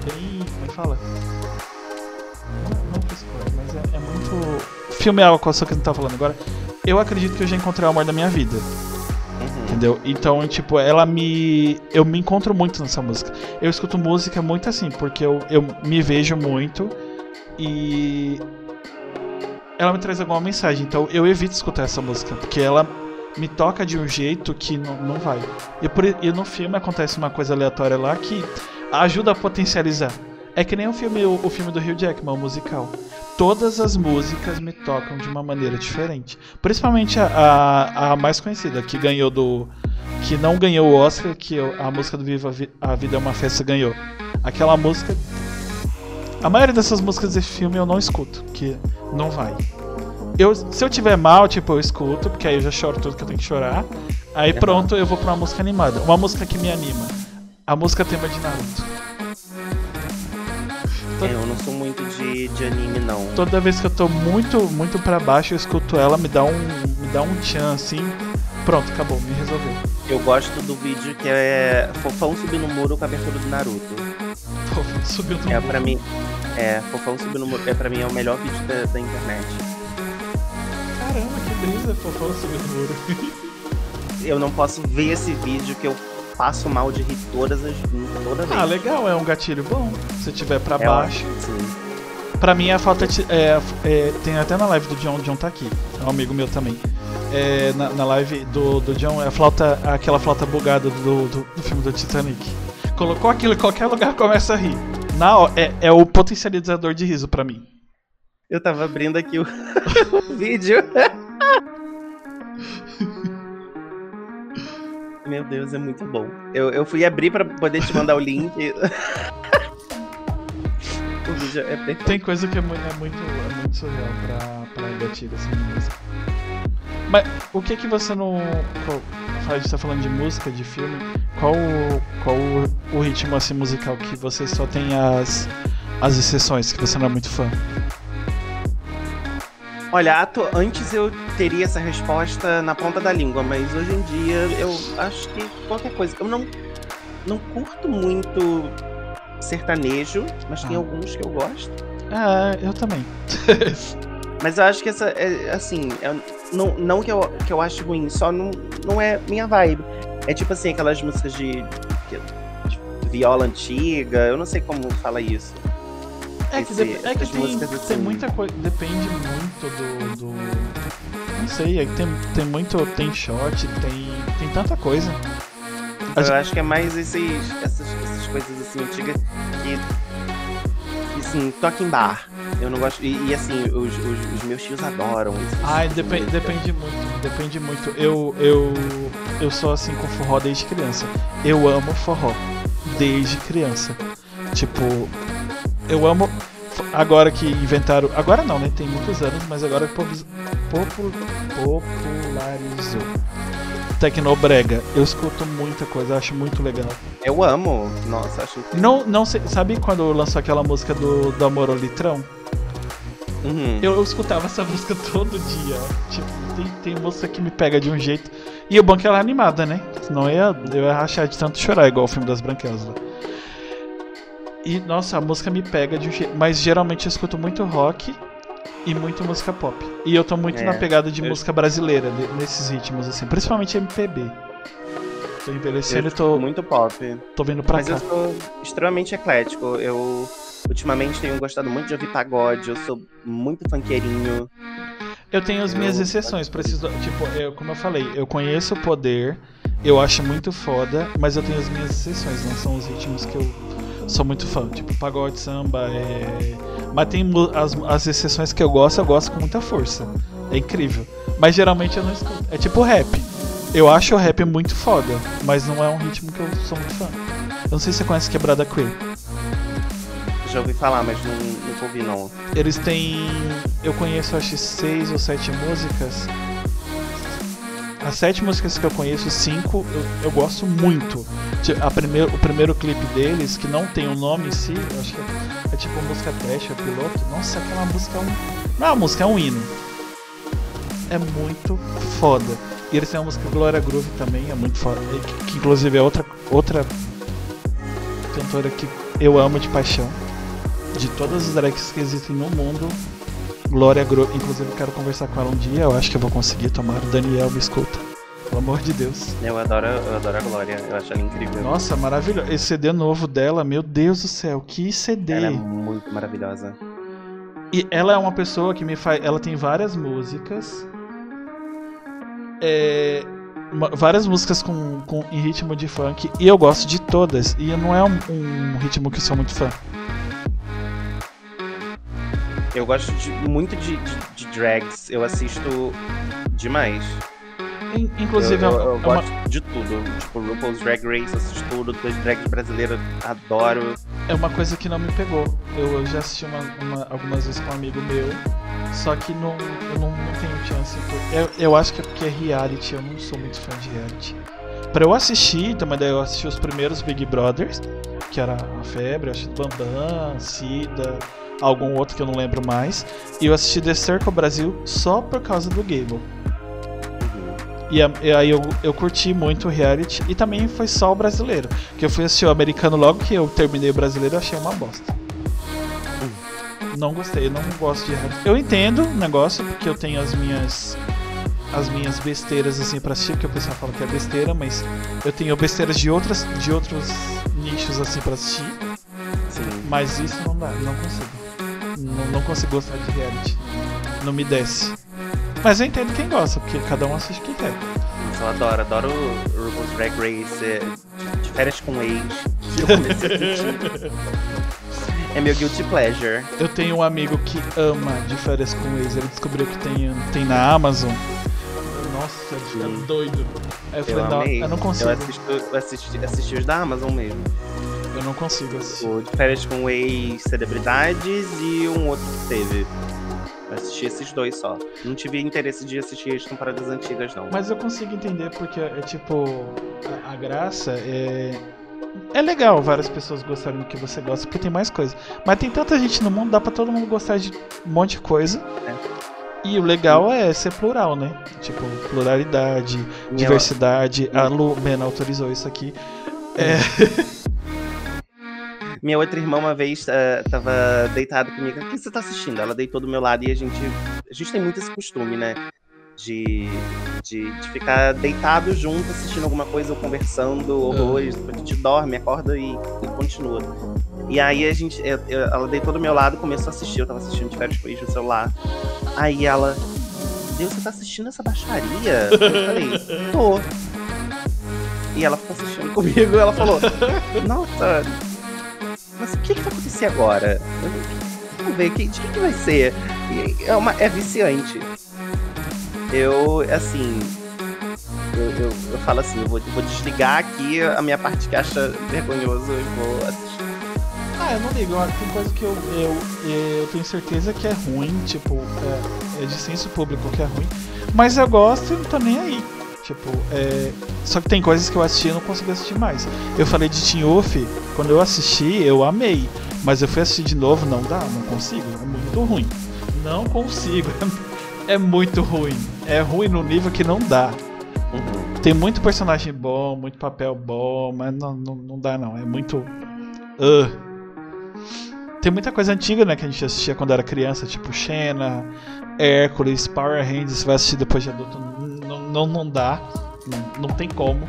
Bem. Como é que fala? Não, não mas é, é muito. Filme é algo que você não tá falando agora eu acredito que eu já encontrei o amor da minha vida. Entendeu? Então, tipo, ela me. Eu me encontro muito nessa música. Eu escuto música muito assim, porque eu, eu me vejo muito e. Ela me traz alguma mensagem. Então, eu evito escutar essa música, porque ela me toca de um jeito que não, não vai. E, por, e no filme acontece uma coisa aleatória lá que ajuda a potencializar. É que nem o filme, o, o filme do Rio Jackman, o musical todas as músicas me tocam de uma maneira diferente. Principalmente a, a, a mais conhecida, que ganhou do. que não ganhou o Oscar, que a música do Viva a Vida é uma Festa ganhou. Aquela música. A maioria dessas músicas desse filme eu não escuto, que não vai. Eu, se eu tiver mal, tipo, eu escuto, porque aí eu já choro tudo que eu tenho que chorar. Aí pronto, eu vou pra uma música animada. Uma música que me anima. A música tema de Naruto. É, eu não sou muito de, de anime, não. Toda vez que eu tô muito, muito pra baixo, eu escuto ela, me dá um, me dá um tchan assim. Pronto, acabou, me resolveu. Eu gosto do vídeo que é Fofão subindo no muro com a abertura do Naruto. Fofão subindo no é, muro. Pra mim, é, Fofão subindo no muro. É, pra mim é o melhor vídeo da, da internet. Caramba, que brisa, Fofão subindo no muro. eu não posso ver esse vídeo que eu passo mal de rir todas as toda vez. Ah, legal, é um gatilho bom. Se tiver para é baixo. Sim. Pra mim a falta é, é, tem até na live do John, o John tá aqui, é um amigo meu também. É, na, na, live do, do John, é a flauta, aquela flauta bugada do, do, do, filme do Titanic. Colocou aquilo em qualquer lugar começa a rir. Na, é, é o potencializador de riso para mim. Eu tava abrindo aqui o, o vídeo. Meu Deus, é muito bom. Eu, eu fui abrir para poder te mandar o link. o vídeo é perfeito. Tem coisa que é muito, é muito, é muito surreal pra, pra gatilho, assim mesmo. Mas o que que você não. A gente tá falando de música, de filme. Qual, qual o, o ritmo assim musical que você só tem as, as exceções, que você não é muito fã? Olha, antes eu teria essa resposta na ponta da língua, mas hoje em dia eu acho que qualquer coisa. Eu não, não curto muito sertanejo, mas ah. tem alguns que eu gosto. Ah, eu também. mas eu acho que essa, é, assim, é, não, não que, eu, que eu acho ruim, só não, não é minha vibe. É tipo assim, aquelas músicas de, de, de viola antiga, eu não sei como fala isso. É que, Esse- é que tem, tem assim. muita coisa. Depende muito do. do- Não sei, é que tem, tem muito. Tem shot, tem. Tem tanta coisa. A Eu gente- acho que é mais esses, essas, essas coisas assim antigas que, assim, toca em bar. Eu não gosto. E, e, assim, os, os, os meus tios adoram isso. Ai, depen- depende muito, depende muito. Eu, eu, eu sou assim com forró desde criança. Eu amo forró desde criança. Tipo, eu amo. Agora que inventaram. Agora não, né? Tem muitos anos, mas agora que popu- popu- popularizou. Tecnobrega. Eu escuto muita coisa, acho muito legal. Eu amo. Nossa, acho incrível. Não, não sei, sabe quando lançou aquela música do, do Amor ao Litrão? Uhum. Eu, eu escutava essa música todo dia. Tipo, tem, tem música que me pega de um jeito. E o bom é que ela é animada, né? Senão eu ia, eu ia rachar de tanto chorar, igual o filme das Branquelas lá. E, nossa, a música me pega de um jeito. Mas geralmente eu escuto muito rock e muito música pop. E eu tô muito É, na pegada de eu- música brasileira, nesses ritmos, assim. Principalmente MPB. Tô envelhecendo Eu e tô, muito pop. tô vindo pra Mas cá. eu sou extremamente eclético. Eu ultimamente tenho gostado muito de ouvir pagode. Eu sou muito funkeirinho. Eu tenho as minhas Eu- exceções, preciso. Tipo, eu, como eu falei, eu conheço o poder, eu acho muito foda, mas eu tenho as minhas exceções, não são os ritmos que eu sou muito fã. Tipo, pagode, samba, é. Mas tem as, as exceções que eu gosto, eu gosto com muita força. É incrível. Mas geralmente eu não escuto. É tipo rap. Eu acho o rap muito foda, mas não é um ritmo que eu sou muito fã. Eu não sei se você conhece Quebrada Queer. Já ouvi falar, mas não, nunca ouvi não. Eles têm. Eu conheço acho seis ou sete músicas. As sete músicas que eu conheço, cinco eu, eu gosto muito. A o primeiro clipe deles, que não tem o nome em si, eu acho que é, é tipo música trash, é piloto. Nossa, aquela música é um. Não é uma música, é um hino. É muito foda. E eles têm uma música Glória Groove também, é muito foda. Que, que inclusive é outra, outra cantora que eu amo de paixão. De todas as drags que existem no mundo, Glória Groove. Inclusive eu quero conversar com ela um dia, eu acho que eu vou conseguir tomar. Daniel, me escuta. Pelo amor de Deus. Eu adoro, eu adoro a Glória. Eu acho ela incrível. Nossa, maravilhoso. Esse CD novo dela, meu Deus do céu, que CD. Ela é muito maravilhosa. E ela é uma pessoa que me faz. Ela tem várias músicas. É, uma- várias músicas com, com, em ritmo de funk. E eu gosto de todas. E não é um, um ritmo que eu sou muito fã. Eu gosto de- muito de, de- de drags. Eu assisto demais. In- Inclusive, eu, é eu, uma- eu é uma- gosto de tudo. Tipo, RuPaul's Drag Race, assisto tudo. Das drags brasileiras, adoro. é uma coisa que não me pegou. Eu, já assisti uma, uma- algumas vezes com um amigo meu. Só que não, eu não, não tenho chance. por- Eu, eu acho que é porque é reality. Eu não sou muito fã de reality. Pra eu assistir, também daí eu assisti os primeiros Big Brothers, que era a Febre, acho que Bambam, Cida, algum outro que eu não lembro mais. E eu assisti The Circle Brasil só por causa do Gable. E aí eu, eu curti muito o reality e também foi só o brasileiro. Que eu fui assistir o americano logo que eu terminei o brasileiro eu achei uma bosta. Não gostei, eu não gosto de reality. Eu entendo o negócio, porque eu tenho as minhas. As minhas besteiras assim pra assistir, porque o pessoal fala que é besteira, mas eu tenho besteiras de outras. de outros nichos assim pra assistir. Sim. Mas isso não dá, não consigo. Não, não consigo gostar de reality. Não me desce. Mas eu entendo quem gosta, porque cada um assiste o que quer. Eu adoro, adoro o RuPaul's Drag Race, é, de- de férias com ex. que Eu comecei a assistir. É meu guilty pleasure. Eu tenho um amigo que ama de férias com ex. Ele descobriu que tem, tem na Amazon. Nossa, ele fica Sim. doido. Aí eu Eu falei, não, eu não consigo. Eu assisto, eu assisti, assisti os da Amazon mesmo. Eu não consigo assistir. O de férias com ex-celebridades e um outro que teve. Eu assisti esses dois só. Não tive interesse de assistir as temporadas antigas, não. Mas eu consigo entender porque é tipo. A, a graça é. É legal várias pessoas gostarem do que você gosta, porque tem mais coisa. Mas tem tanta gente no mundo, dá pra todo mundo gostar de um monte de coisa. E o legal é ser plural, né? Tipo, pluralidade, Minha- diversidade. A Lu Mena autorizou isso aqui. É. Minha outra irmã uma vez eh, tava deitada comigo. O que você tá assistindo? Ela deitou do meu lado e a gente. A gente tem muito esse costume, né? De, de, de ficar deitado junto, assistindo alguma coisa ou conversando horrores. A gente dorme, acorda e, e continua. E aí a gente, eu, eu, ela deitou do meu lado, começou a assistir, eu tava assistindo de férias no celular. Aí ela, Deus, você tá assistindo essa baixaria? Eu falei, tô. E ela ficou assistindo comigo e ela falou, nossa, mas o que, que vai acontecer agora? Vamos ver, de quem que vai ser? É, uma, é viciante. Eu, assim, eu, eu, eu, falo assim, eu vou, vou desligar aqui a minha parte que acha vergonhoso e vou assistir. Ah, eu não ligo, tem coisa que eu, eu, eu tenho certeza que é ruim, tipo, é, é de senso público que é ruim, mas eu gosto e não tô nem aí. Tipo, é... Só que tem coisas que eu assisti e não consigo assistir mais. Eu falei de Teen Wolf, quando eu assisti, eu amei. Mas eu fui assistir de novo, não dá, não consigo. É muito ruim. Não consigo. É muito ruim. É ruim no nível que não dá. Tem muito personagem bom, muito papel bom, mas não, não, não dá não. É muito. Uh. Tem muita coisa antiga, né, que a gente assistia quando era criança, tipo Xena, Hércules, Power Rangers, você vai assistir depois de adulto, não, não, não dá, não, não tem como.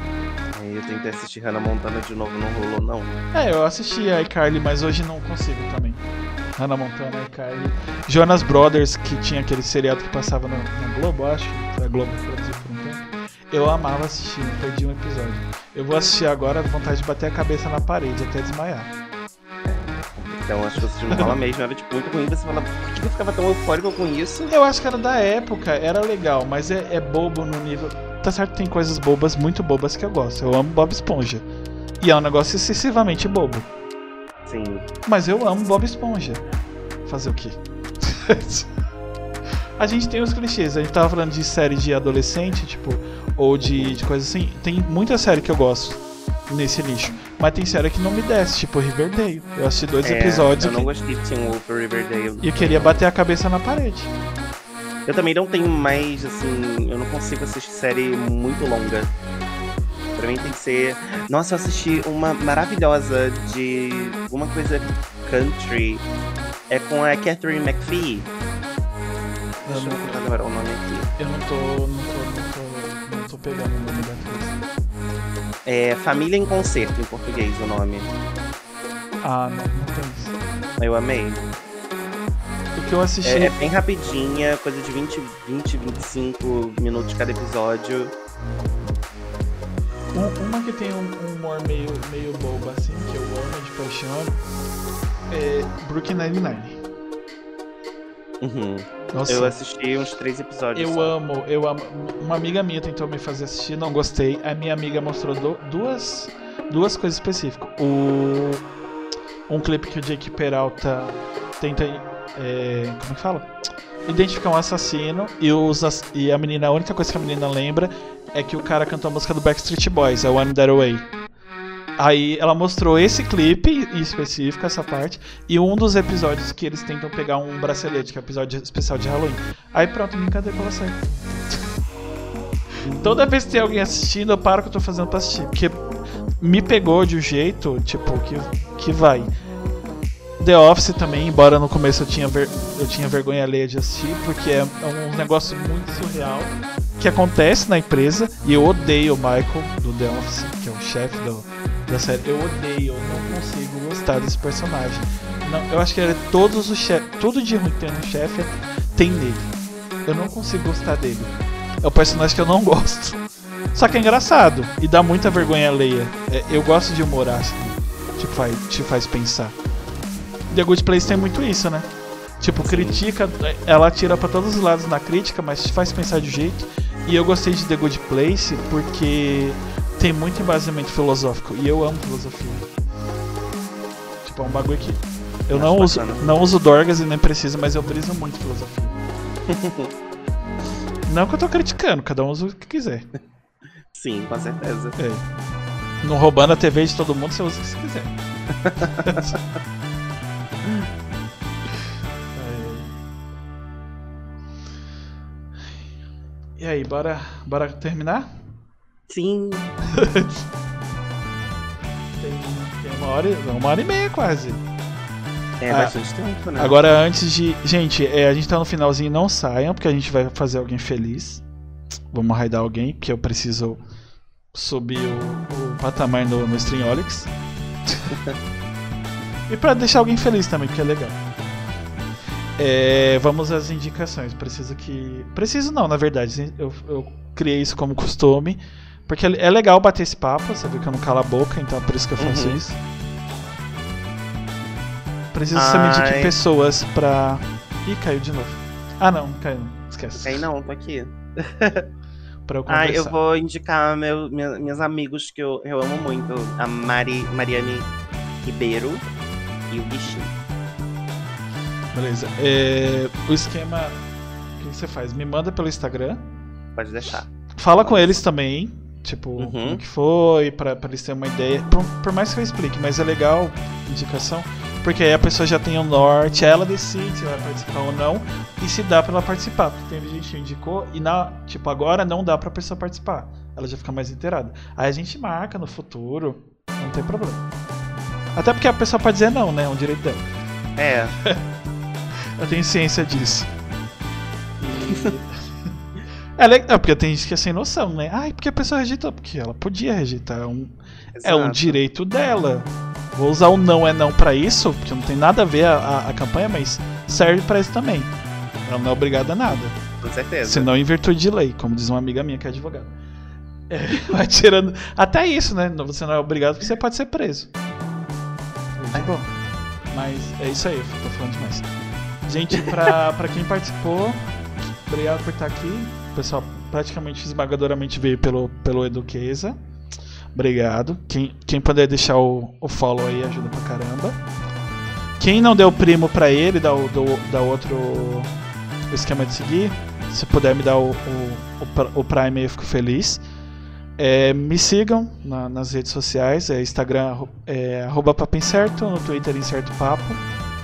Eu tentei assistir Hannah Montana de novo, não rolou não. É, eu assisti a iCarly, mas hoje não consigo também. Hannah Montana, iCarly. Jonas Brothers, que tinha aquele seriado que passava na, na Globo, acho, a Globo produziu por um tempo. Eu amava assistir, não perdi um episódio. Eu vou assistir agora, vontade de bater a cabeça na parede até desmaiar. Então as pessoas não falam mesmo, era tipo muito ruim. Você fala, por que eu ficava tão eufórico com isso? Eu acho que era da época, era legal, mas é, é bobo no nível. Tá certo tem coisas bobas, muito bobas que eu gosto. Eu amo Bob Esponja. E é um negócio excessivamente bobo. Sim. Mas eu amo Bob Esponja. Fazer o quê? a gente tem os clichês. A gente tava falando de série de adolescente, tipo, ou de, de coisa assim. Tem muita série que eu gosto nesse lixo. Mas tem série que não me desce, tipo Riverdale. Eu assisti dois é, episódios. Eu não gostei de Teen Wolf Riverdale. E eu queria bater a cabeça na parede. Eu também não tenho mais, assim, eu não consigo assistir série muito longa. Pra mim tem que ser. Nossa, eu assisti uma maravilhosa de alguma coisa country. É com a Catherine McPhee. Deixa eu tentar lembrar o nome aqui. Eu não tô. não tô. não tô. não tô pegando o nome da atriz. É Família em Concerto, em português, o nome. Ah, não, não tem isso. Eu amei. O que eu assisti. É, é bem rapidinha, coisa de 20, 20, 25 minutos cada episódio. Uma que tem um humor meio, meio bobo, assim, que eu amo de paixão, é Brooklyn Nine-Nine. Uhum. Nossa. Eu assisti uns três episódios. Eu só. amo, eu amo. Uma amiga minha tentou me fazer assistir, não gostei. A minha amiga mostrou do, duas, duas coisas específicas. O, um clipe que o Jake Peralta tenta. É, como é que fala? Identificar um assassino e, os, e a menina, a única coisa que a menina lembra é que o cara cantou a música do Backstreet Boys, a One That Way. Aí ela mostrou esse clipe em específico, essa parte, e um dos episódios que eles tentam pegar um bracelete, que é o episódio especial de Halloween. Aí pronto, encantei pela série. Toda vez que tem alguém assistindo, eu paro o que eu tô fazendo pra assistir. Porque me pegou de um jeito, tipo, que, que vai. The Office também, embora no começo eu tinha, ver, eu tinha vergonha alheia de assistir, porque é um negócio muito surreal que acontece na empresa e eu odeio o Michael do The Office, que é o chefe do, da série. Eu odeio, eu não consigo gostar desse personagem. Não, eu acho que ele, é todos os chefes, tudo de ruim que tem no chefe tem nele. Eu não consigo gostar dele. É o personagem que eu não gosto. Só que é engraçado e dá muita vergonha alheia. É, eu gosto de humor assim, te faz, te faz pensar. The Good Place tem muito isso, né? Tipo, critica, ela tira para todos os lados na crítica, mas te faz pensar de jeito. E eu gostei de The Good Place porque tem muito embasamento filosófico e eu amo filosofia. Tipo, é um bagulho que eu não uso, não uso Dorgas e nem preciso, mas eu briso muito filosofia. não que eu tô criticando, cada um usa o que quiser. Sim, com certeza. É. Não roubando a TV de todo mundo, você usa o que você quiser. E aí, bora, bora terminar? Sim. tem, tem uma, hora, uma hora e meia quase. É ah, bastante tempo, né? Agora, antes de. Gente, é, a gente tá no finalzinho, não saiam, porque a gente vai fazer alguém feliz. Vamos raidar alguém, porque eu preciso subir o, o patamar no, no Streamolix. E pra deixar alguém feliz também, porque é legal. É, vamos às indicações. Preciso que. Preciso não, na verdade. Eu, eu criei isso como costume. Porque é legal bater esse papo, você viu que eu não calo a boca, então é por isso que eu faço Uhum. isso. Preciso que você me indique Ai. pessoas pra. Ih, caiu de novo. Ah não, caiu. Esquece. Aí não, tô aqui. Pra eu conversar. Ah, eu vou indicar meu, minha, meus amigos que eu, eu amo muito. A Mari, Mariane Ribeiro e o Guichinho. Beleza. É, o esquema. O que você faz? Me manda pelo Instagram. Pode deixar. Fala com eles também. Tipo, Uhum. como que foi, pra, pra eles terem uma ideia. Por, por mais que eu explique, mas é legal indicação. Porque aí a pessoa já tem o norte, ela decide se vai participar ou não. E se dá pra ela participar. Porque tem gente que indicou e na, tipo, agora não dá pra pessoa participar. Ela já fica mais inteirada. Aí a gente marca no futuro, não tem problema. Até porque a pessoa pode dizer não, né? É um direito dela. É, Eu tenho ciência disso. E... é legal, porque tem gente que é sem noção, né? Ai, porque a pessoa rejeitou? Porque ela podia rejeitar. É um, é um direito dela. Vou usar o não é não pra isso, porque não tem nada a ver a, a- a campanha, mas serve pra isso também. Ela não é obrigada a nada. Com certeza. Senão em virtude de lei, como diz uma amiga minha que é advogada. É, vai tirando. Até isso, né? Você não é obrigado porque você pode ser preso. É de boa. Mas é isso aí, tô falando demais. Gente, pra, pra quem participou, obrigado por estar aqui. O pessoal praticamente esmagadoramente veio pelo, pelo Eduqueza. Obrigado. Quem, quem puder deixar o, o follow aí ajuda pra caramba. Quem não deu primo pra ele, dá, do, dá outro esquema de seguir. Se puder me dar o, o, o, Prime eu fico feliz. É, me sigam na- nas redes sociais, é Instagram é, arroba papo incerto, no Twitter incerto papo.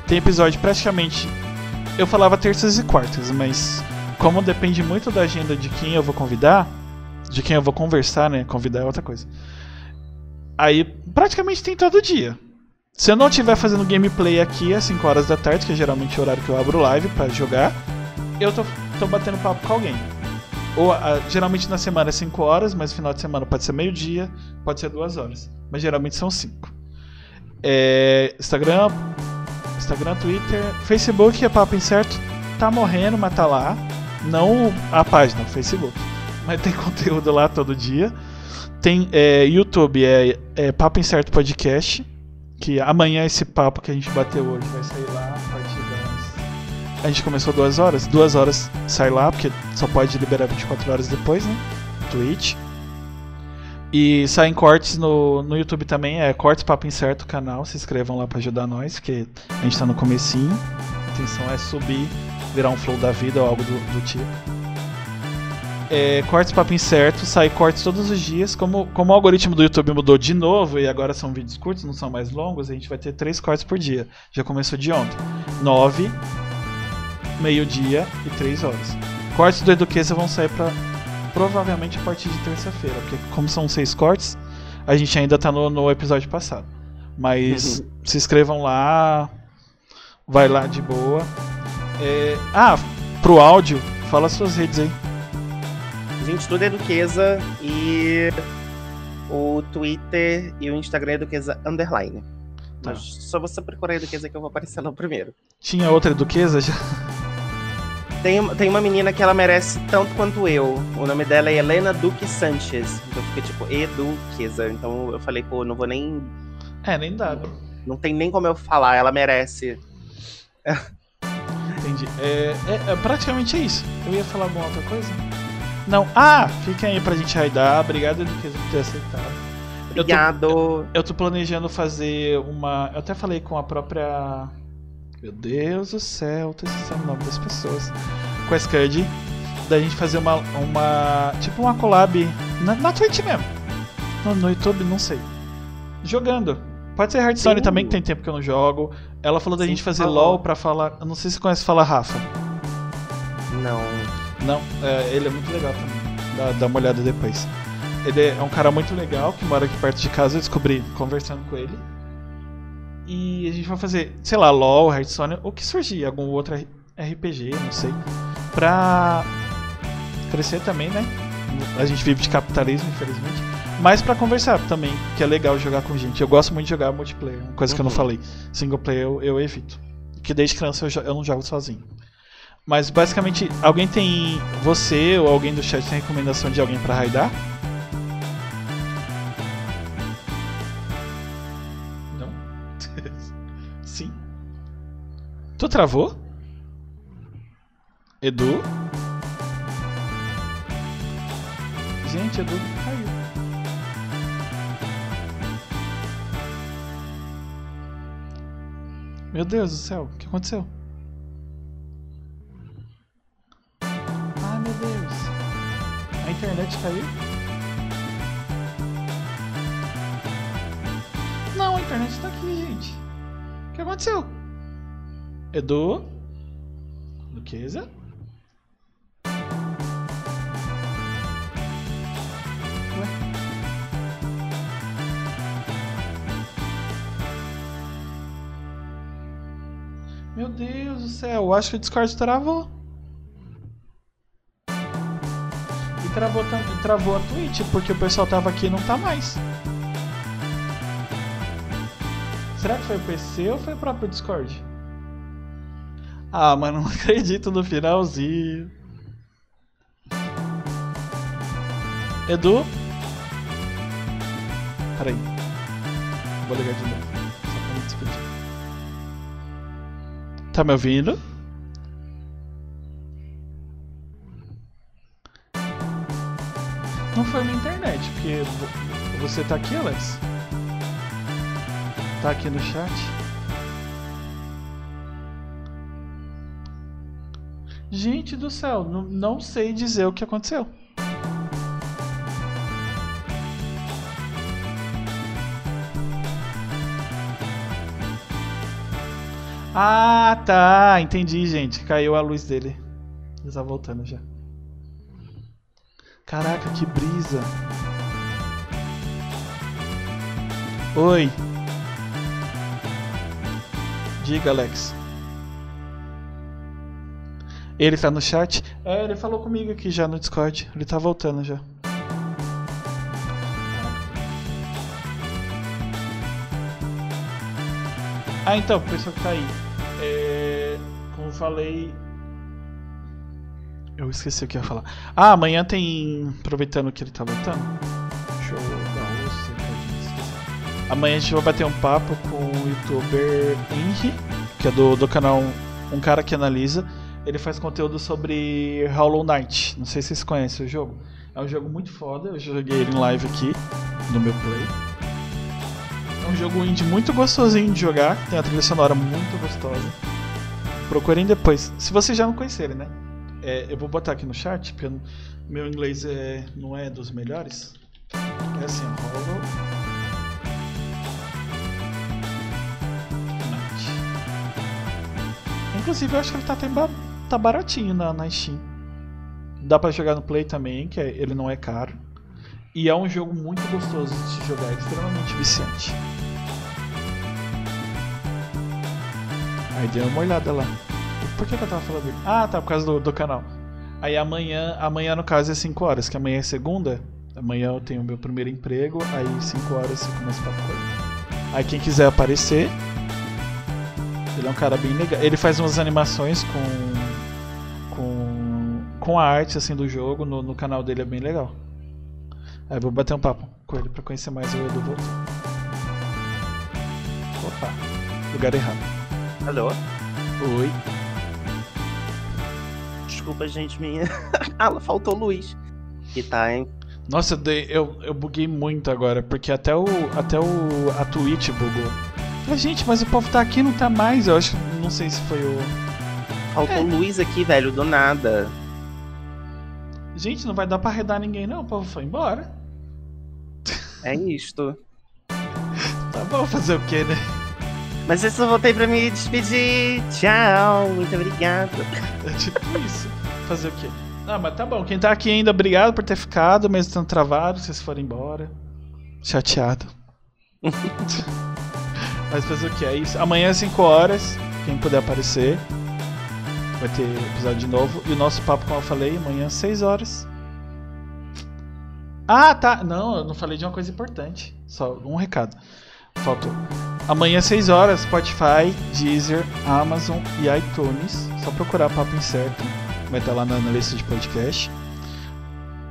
Tem episódio praticamente. Eu falava terças e quartas, mas como depende muito da agenda de quem eu vou convidar, de quem eu vou conversar, né? Convidar é outra coisa. Aí praticamente tem todo dia. Se eu não estiver fazendo gameplay aqui às 5 horas da tarde, que é geralmente o horário que eu abro live pra jogar, eu tô, tô batendo papo com alguém. Ou ah, geralmente na semana é 5 horas, mas no final de semana pode ser meio-dia, pode ser 2 horas. Mas geralmente são 5. É, Instagram, Instagram, Twitter, Facebook é papo incerto. Tá morrendo, mas tá lá. Não a página, o Facebook. Mas tem conteúdo lá todo dia. Tem é, YouTube, é, é Papo Incerto Podcast. Que amanhã esse papo que a gente bateu hoje vai sair lá a partir das. A gente começou duas horas? Duas horas sai lá, porque só pode liberar 24 horas depois, né? Twitch. E saem cortes no, no YouTube também, é Cortes Papo Incerto canal. Se inscrevam lá pra ajudar nós, porque a gente tá no comecinho. A intenção é subir, virar um flow da vida ou algo do, do tipo. É, cortes Papo Incerto, sai cortes todos os dias. Como, como o algoritmo do YouTube mudou de novo e agora são vídeos curtos, não são mais longos, a gente vai ter três cortes por dia. Já começou de ontem. Nove, meio-dia e três horas. Cortes do Eduqueza vão sair pra, provavelmente a partir de terça-feira, porque como são seis cortes, a gente ainda tá no, no episódio passado. Mas se inscrevam lá, vai lá de boa. É, ah, pro áudio, fala suas redes aí. Gente, tudo é Duquesa e o Twitter e o Instagram é Duquesa Underline. Tá. Mas só você procurar Duquesa que eu vou aparecer lá primeiro. Tinha outra Duquesa já? Tem, tem uma menina que ela merece tanto quanto eu. O nome dela é Helena Duque Sanchez. Então fica tipo Eduquesa. Então eu falei, pô, não vou nem. É, nem dá. né? Não tem nem como eu falar, ela merece. Entendi. É, é- é praticamente é isso. Eu ia falar alguma outra coisa? Não. Ah, fiquem aí pra gente raidar. Obrigado, Duquesa, por ter aceitado. Eu tô, Obrigado. eu tô planejando fazer uma. Eu até falei com a própria. Meu Deus do céu, tô esquecendo o nome das pessoas. Com a Scud. Da gente fazer uma. uma tipo uma collab na, na Twitch mesmo. No, no YouTube, não sei. Jogando. Pode ser Hearthstone Sim. também, que tem tempo que eu não jogo. Ela falou da Sim, gente fazer falou. LOL pra falar. Eu não sei se você conhece Fala Rafa. Não. Não, é, ele é muito legal também. Dá, dá uma olhada depois. Ele é um cara muito legal que mora aqui perto de casa. Eu descobri conversando com ele. E a gente vai fazer, sei lá, LOL, Hearthstone, o que surgir, algum outro RPG, não sei. Pra crescer também, né? a gente vive de capitalismo, infelizmente. Mas pra conversar também, que é legal jogar com gente. Eu gosto muito de jogar multiplayer, uma coisa que eu não Uhum. falei. Single player eu, eu evito. Que desde criança eu, eu não jogo sozinho. Mas basicamente, alguém tem. Você ou alguém do chat tem recomendação de alguém pra raidar? Tu travou? Edu? Gente, Edu caiu. Meu Deus do céu, o que aconteceu? Ai meu Deus. A internet caiu? Não, a internet tá aqui, gente. O que aconteceu? Luqueza? Ué? Meu Deus do céu, eu acho que o Discord travou. E travou, e travou a Twitch, porque o pessoal tava aqui e não tá mais. Será que foi o PC ou foi o próprio Discord? Ah, mas não acredito no finalzinho. Edu? Peraí. Vou ligar de novo. Só pra me despedir. Tá me ouvindo? Não foi minha internet, porque vo- você tá aqui, Alex? Tá aqui no chat? Gente do céu, não, não sei dizer o que aconteceu. Ah, tá. Entendi, gente. Caiu a luz dele. Ele tá voltando já. Caraca, que brisa. Oi. Diga, Alex. Ele tá no chat? É, ele falou comigo aqui já no Discord. Ele tá voltando já. Ah, então, pessoal que tá aí. É, como falei. Eu esqueci o que ia falar. Ah, amanhã tem. Aproveitando que ele tá voltando. Deixa eu dar. Amanhã a gente vai bater um papo com o youtuber Henry, que é do, do canal Um Cara que Analisa. Ele faz conteúdo sobre Hollow Knight. Não sei se vocês conhecem o jogo. É um jogo muito foda. Eu joguei ele em live aqui no meu play. É um jogo indie muito gostosinho de jogar, tem uma trilha sonora muito gostosa. Procurem depois. Se vocês já não conhecerem, né? É, eu vou botar aqui no chat, porque eu meu inglês é, não é dos melhores. É assim, Hollow Knight. Inclusive, eu acho que ele tá, até ba- tá baratinho na, na Steam. Dá pra jogar no Play também, que é- ele não é caro. E é um jogo muito gostoso de se jogar, é extremamente viciante. Aí dei uma olhada lá. Por que, que eu tava falando dele? Ah, tá, por causa do, do canal. Aí amanhã, amanhã no caso é 5 horas, que amanhã é segunda. Amanhã eu tenho meu primeiro emprego, aí 5 horas eu começo a papo com ele. Aí quem quiser aparecer, ele é um cara bem legal. Ele faz umas animações com. Com. a arte assim do jogo, no, no canal dele é bem legal. Aí vou bater um papo com ele pra conhecer mais o Edu. Opa, lugar errado. Alô? Oi. Desculpa, gente minha. ah, faltou o Luiz. Que tá, hein? Nossa, eu, eu, buguei muito agora, porque até o. até o. a Twitch bugou. Falei, gente, mas o povo tá aqui não tá mais. Eu acho. Não sei se foi o. Faltou É. o Luiz aqui, velho, do nada. Gente, não vai dar pra arredar ninguém, não. O povo foi embora. É isto. Tá bom fazer o quê, né? Mas eu só voltei pra me despedir. Tchau, muito obrigado. É tipo isso. Fazer o quê? Ah, mas tá bom. Quem tá aqui ainda, obrigado por ter ficado, mesmo estando travado, vocês foram embora. Chateado. mas fazer o quê? É isso. Amanhã às 5 horas, quem puder aparecer, vai ter episódio de novo. E o nosso papo, como eu falei, amanhã às 6 horas. Ah, tá. Não, eu não falei de uma coisa importante. Só um recado. Faltou. Amanhã, 6 horas, Spotify, Deezer, Amazon e iTunes. Só procurar Papo Incerto. Vai estar lá na, na lista de podcast.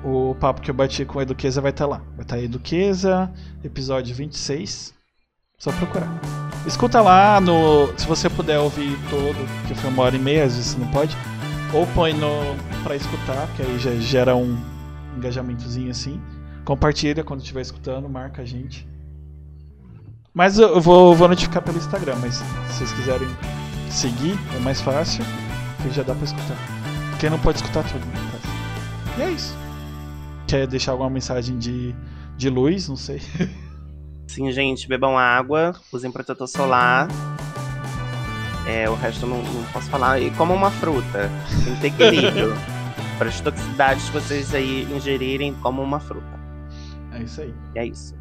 O papo que eu bati com a Eduqueza vai estar lá. Vai estar Eduqueza, episódio 26. Só procurar. Escuta lá no. Se você puder ouvir todo, que foi uma hora e meia, às vezes não pode. Ou põe no. pra escutar, que aí já gera um engajamentozinho assim. Compartilha quando estiver escutando, marca a gente. Mas eu vou, vou notificar pelo Instagram, mas se vocês quiserem seguir, é mais fácil, porque já dá pra escutar. Quem não pode escutar tudo, caso. E é isso. Quer deixar alguma mensagem de, de luz? Não sei. Sim, gente, bebam água, usem protetor solar. É, o resto eu não, não posso falar. E comam uma fruta. Tem que ter equilíbrio. Para as toxicidades que vocês aí ingerirem, comam uma fruta. É isso aí. E é isso.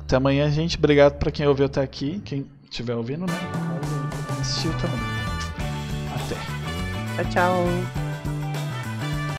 Até amanhã, gente. Obrigado para quem ouviu até aqui. Quem estiver ouvindo, né? Assistiu também. Até. Tchau, tchau.